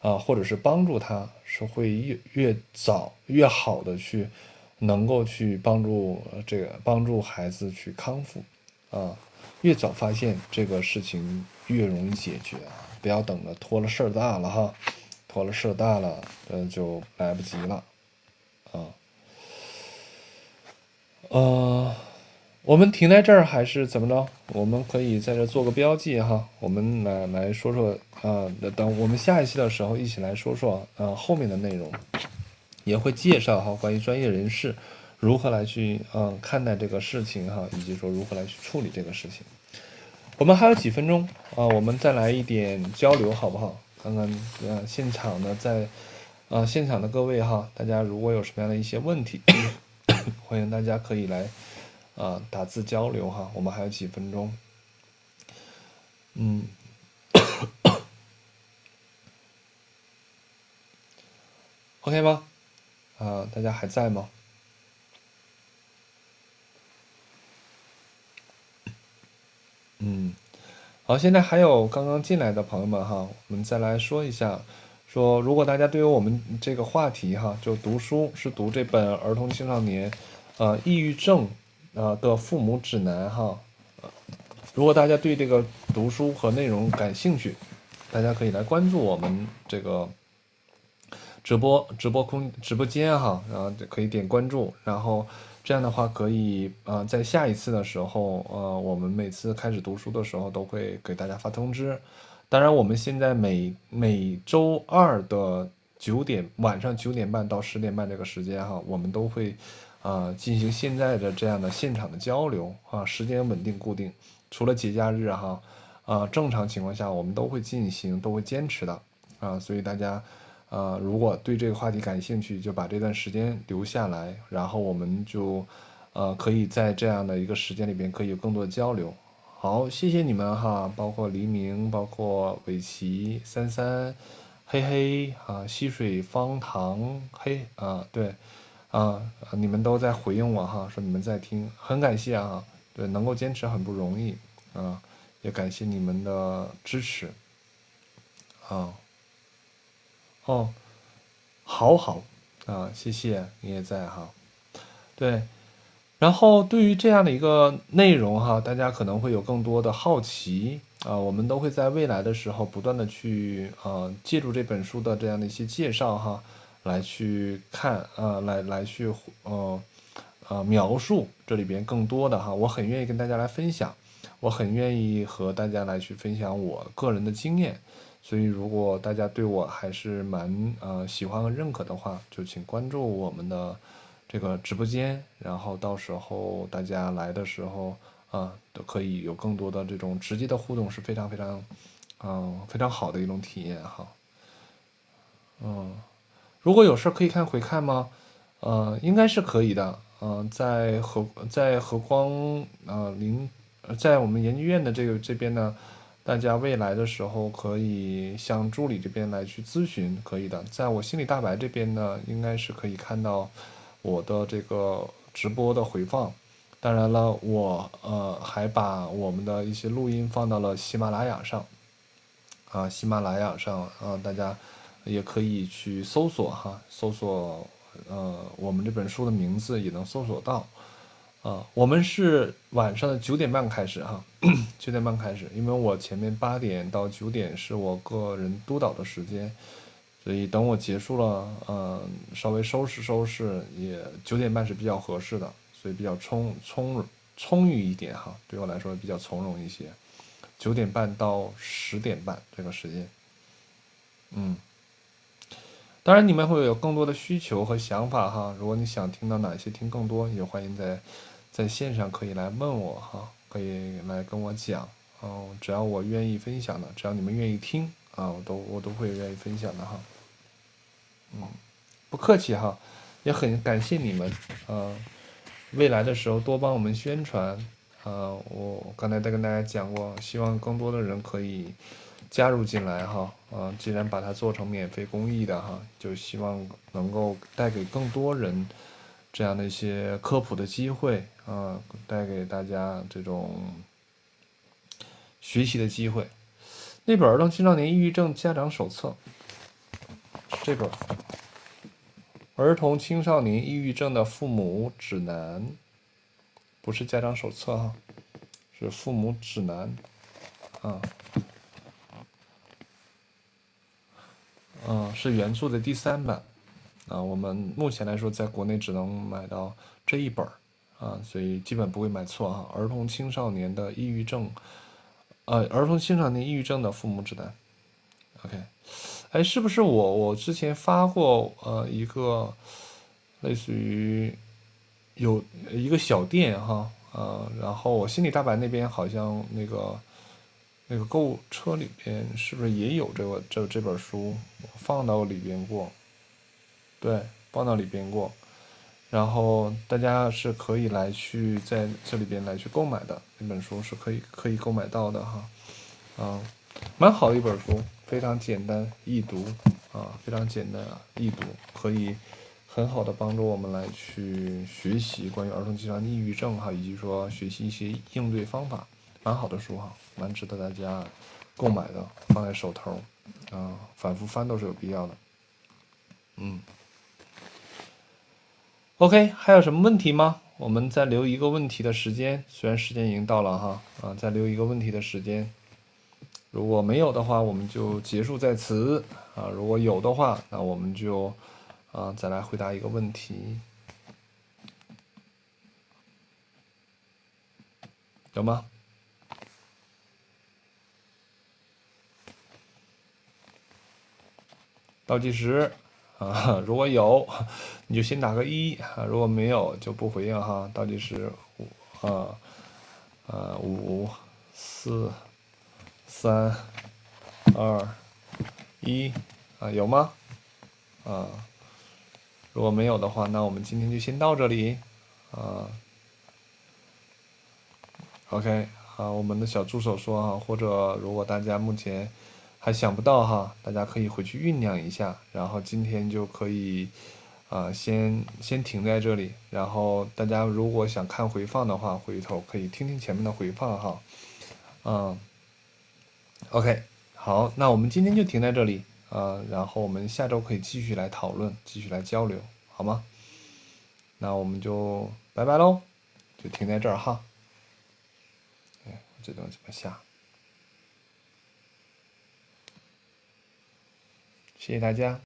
啊，或者是帮助他，是会越越早越好的去，能够去帮助这个帮助孩子去康复，啊，越早发现这个事情越容易解决，不要等着拖了事儿大了哈，拖了事儿大了，呃，就来不及了，啊，呃。我们停在这儿还是怎么着？我们可以在这做个标记哈。我们来来说说啊，等我们下一期的时候一起来说说啊后面的内容，也会介绍哈关于专业人士如何来去嗯看待这个事情哈，以及说如何来去处理这个事情。我们还有几分钟啊，我们再来一点交流好不好？看看呃现场的在啊现场的各位哈，大家如果有什么样的一些问题，欢迎大家可以来。啊，打字交流哈，我们还有几分钟，嗯，OK 吗？啊，大家还在吗？嗯，好，现在还有刚刚进来的朋友们哈，我们再来说一下，说如果大家对于我们这个话题哈，就读书是读这本儿童青少年，呃，抑郁症。呃的父母指南哈。如果大家对这个读书和内容感兴趣，大家可以来关注我们这个直播直播空直播间哈，然后可以点关注，然后这样的话可以呃在下一次的时候呃我们每次开始读书的时候都会给大家发通知。当然我们现在每每周二的九点晚上九点半到十点半这个时间哈，我们都会啊进行现在的这样的现场的交流啊，时间稳定固定。除了节假日哈，啊，正常情况下我们都会进行，都会坚持的啊，所以大家，呃，如果对这个话题感兴趣，就把这段时间留下来，然后我们就，呃，可以在这样的一个时间里边可以有更多的交流。好，谢谢你们哈，包括黎明，包括伟奇、三三、嘿嘿啊，溪水方糖嘿啊，对，啊，你们都在回应我哈，说你们在听，很感谢啊。对，能够坚持很不容易啊，也感谢你们的支持啊。哦，好好啊，谢谢你也在哈。对，然后对于这样的一个内容哈，大家可能会有更多的好奇啊，我们都会在未来的时候不断的去啊，借助这本书的这样的一些介绍哈，来去看啊，来来去呃。呃，描述这里边更多的哈，我很愿意跟大家来分享，我很愿意和大家来去分享我个人的经验，所以如果大家对我还是蛮呃喜欢和认可的话，就请关注我们的这个直播间，然后到时候大家来的时候啊，都可以有更多的这种直接的互动，是非常非常嗯非常好的一种体验哈。嗯，如果有事可以看回看吗？呃，应该是可以的。嗯，在和在和光呃临，在我们研究院的这个这边呢，大家未来的时候可以向助理这边来去咨询，可以的。在我心理大白这边呢，应该是可以看到我的这个直播的回放。当然了，我呃还把我们的一些录音放到了喜马拉雅上，啊，喜马拉雅上啊，大家也可以去搜索哈，搜索。呃，我们这本书的名字也能搜索到，啊，我们是晚上的九点半开始哈，九点半开始，因为我前面八点到九点是我个人督导的时间，所以等我结束了，呃，稍微收拾收拾，也九点半是比较合适的，所以比较充充充裕一点哈，对我来说比较从容一些，九点半到十点半这个时间，嗯。当然，你们会有更多的需求和想法哈。如果你想听到哪些，听更多，也欢迎在在线上可以来问我哈，可以来跟我讲。哦，只要我愿意分享的，只要你们愿意听啊，我都我都会愿意分享的哈。嗯，不客气哈，也很感谢你们啊。未来的时候多帮我们宣传啊。我刚才在跟大家讲过，希望更多的人可以。加入进来哈，啊，既然把它做成免费公益的哈，就希望能够带给更多人这样的一些科普的机会啊，带给大家这种学习的机会。那本《儿童青少年抑郁症家长手册》是这本《儿童青少年抑郁症的父母指南》，不是家长手册哈，是父母指南啊。嗯，是原著的第三版，啊，我们目前来说在国内只能买到这一本儿，啊，所以基本不会买错啊。儿童青少年的抑郁症，呃，儿童青少年抑郁症的父母指南，OK，哎，是不是我我之前发过呃一个类似于有一个小店哈，呃，然后我心理大白那边好像那个。那个购物车里边是不是也有这个这这本书？放到里边过，对，放到里边过。然后大家是可以来去在这里边来去购买的，那本书是可以可以购买到的哈。啊，蛮好的一本书，非常简单易读啊，非常简单啊易读，可以很好的帮助我们来去学习关于儿童青少年抑郁症哈，以及说学习一些应对方法。蛮好的书哈，蛮值得大家购买的，放在手头，啊，反复翻都是有必要的。嗯，OK，还有什么问题吗？我们再留一个问题的时间，虽然时间已经到了哈，啊，再留一个问题的时间。如果没有的话，我们就结束在此啊。如果有的话，那我们就啊再来回答一个问题，有吗？倒计时啊，如果有，你就先打个一啊；如果没有，就不回应哈。倒计时五啊，呃，五四三二一啊，有吗？啊，如果没有的话，那我们今天就先到这里啊。OK 啊，我们的小助手说啊，或者如果大家目前。还想不到哈，大家可以回去酝酿一下，然后今天就可以，啊，先先停在这里，然后大家如果想看回放的话，回头可以听听前面的回放哈，嗯，OK，好，那我们今天就停在这里啊，然后我们下周可以继续来讨论，继续来交流，好吗？那我们就拜拜喽，就停在这儿哈，哎，这东西怎么下？谢谢大家。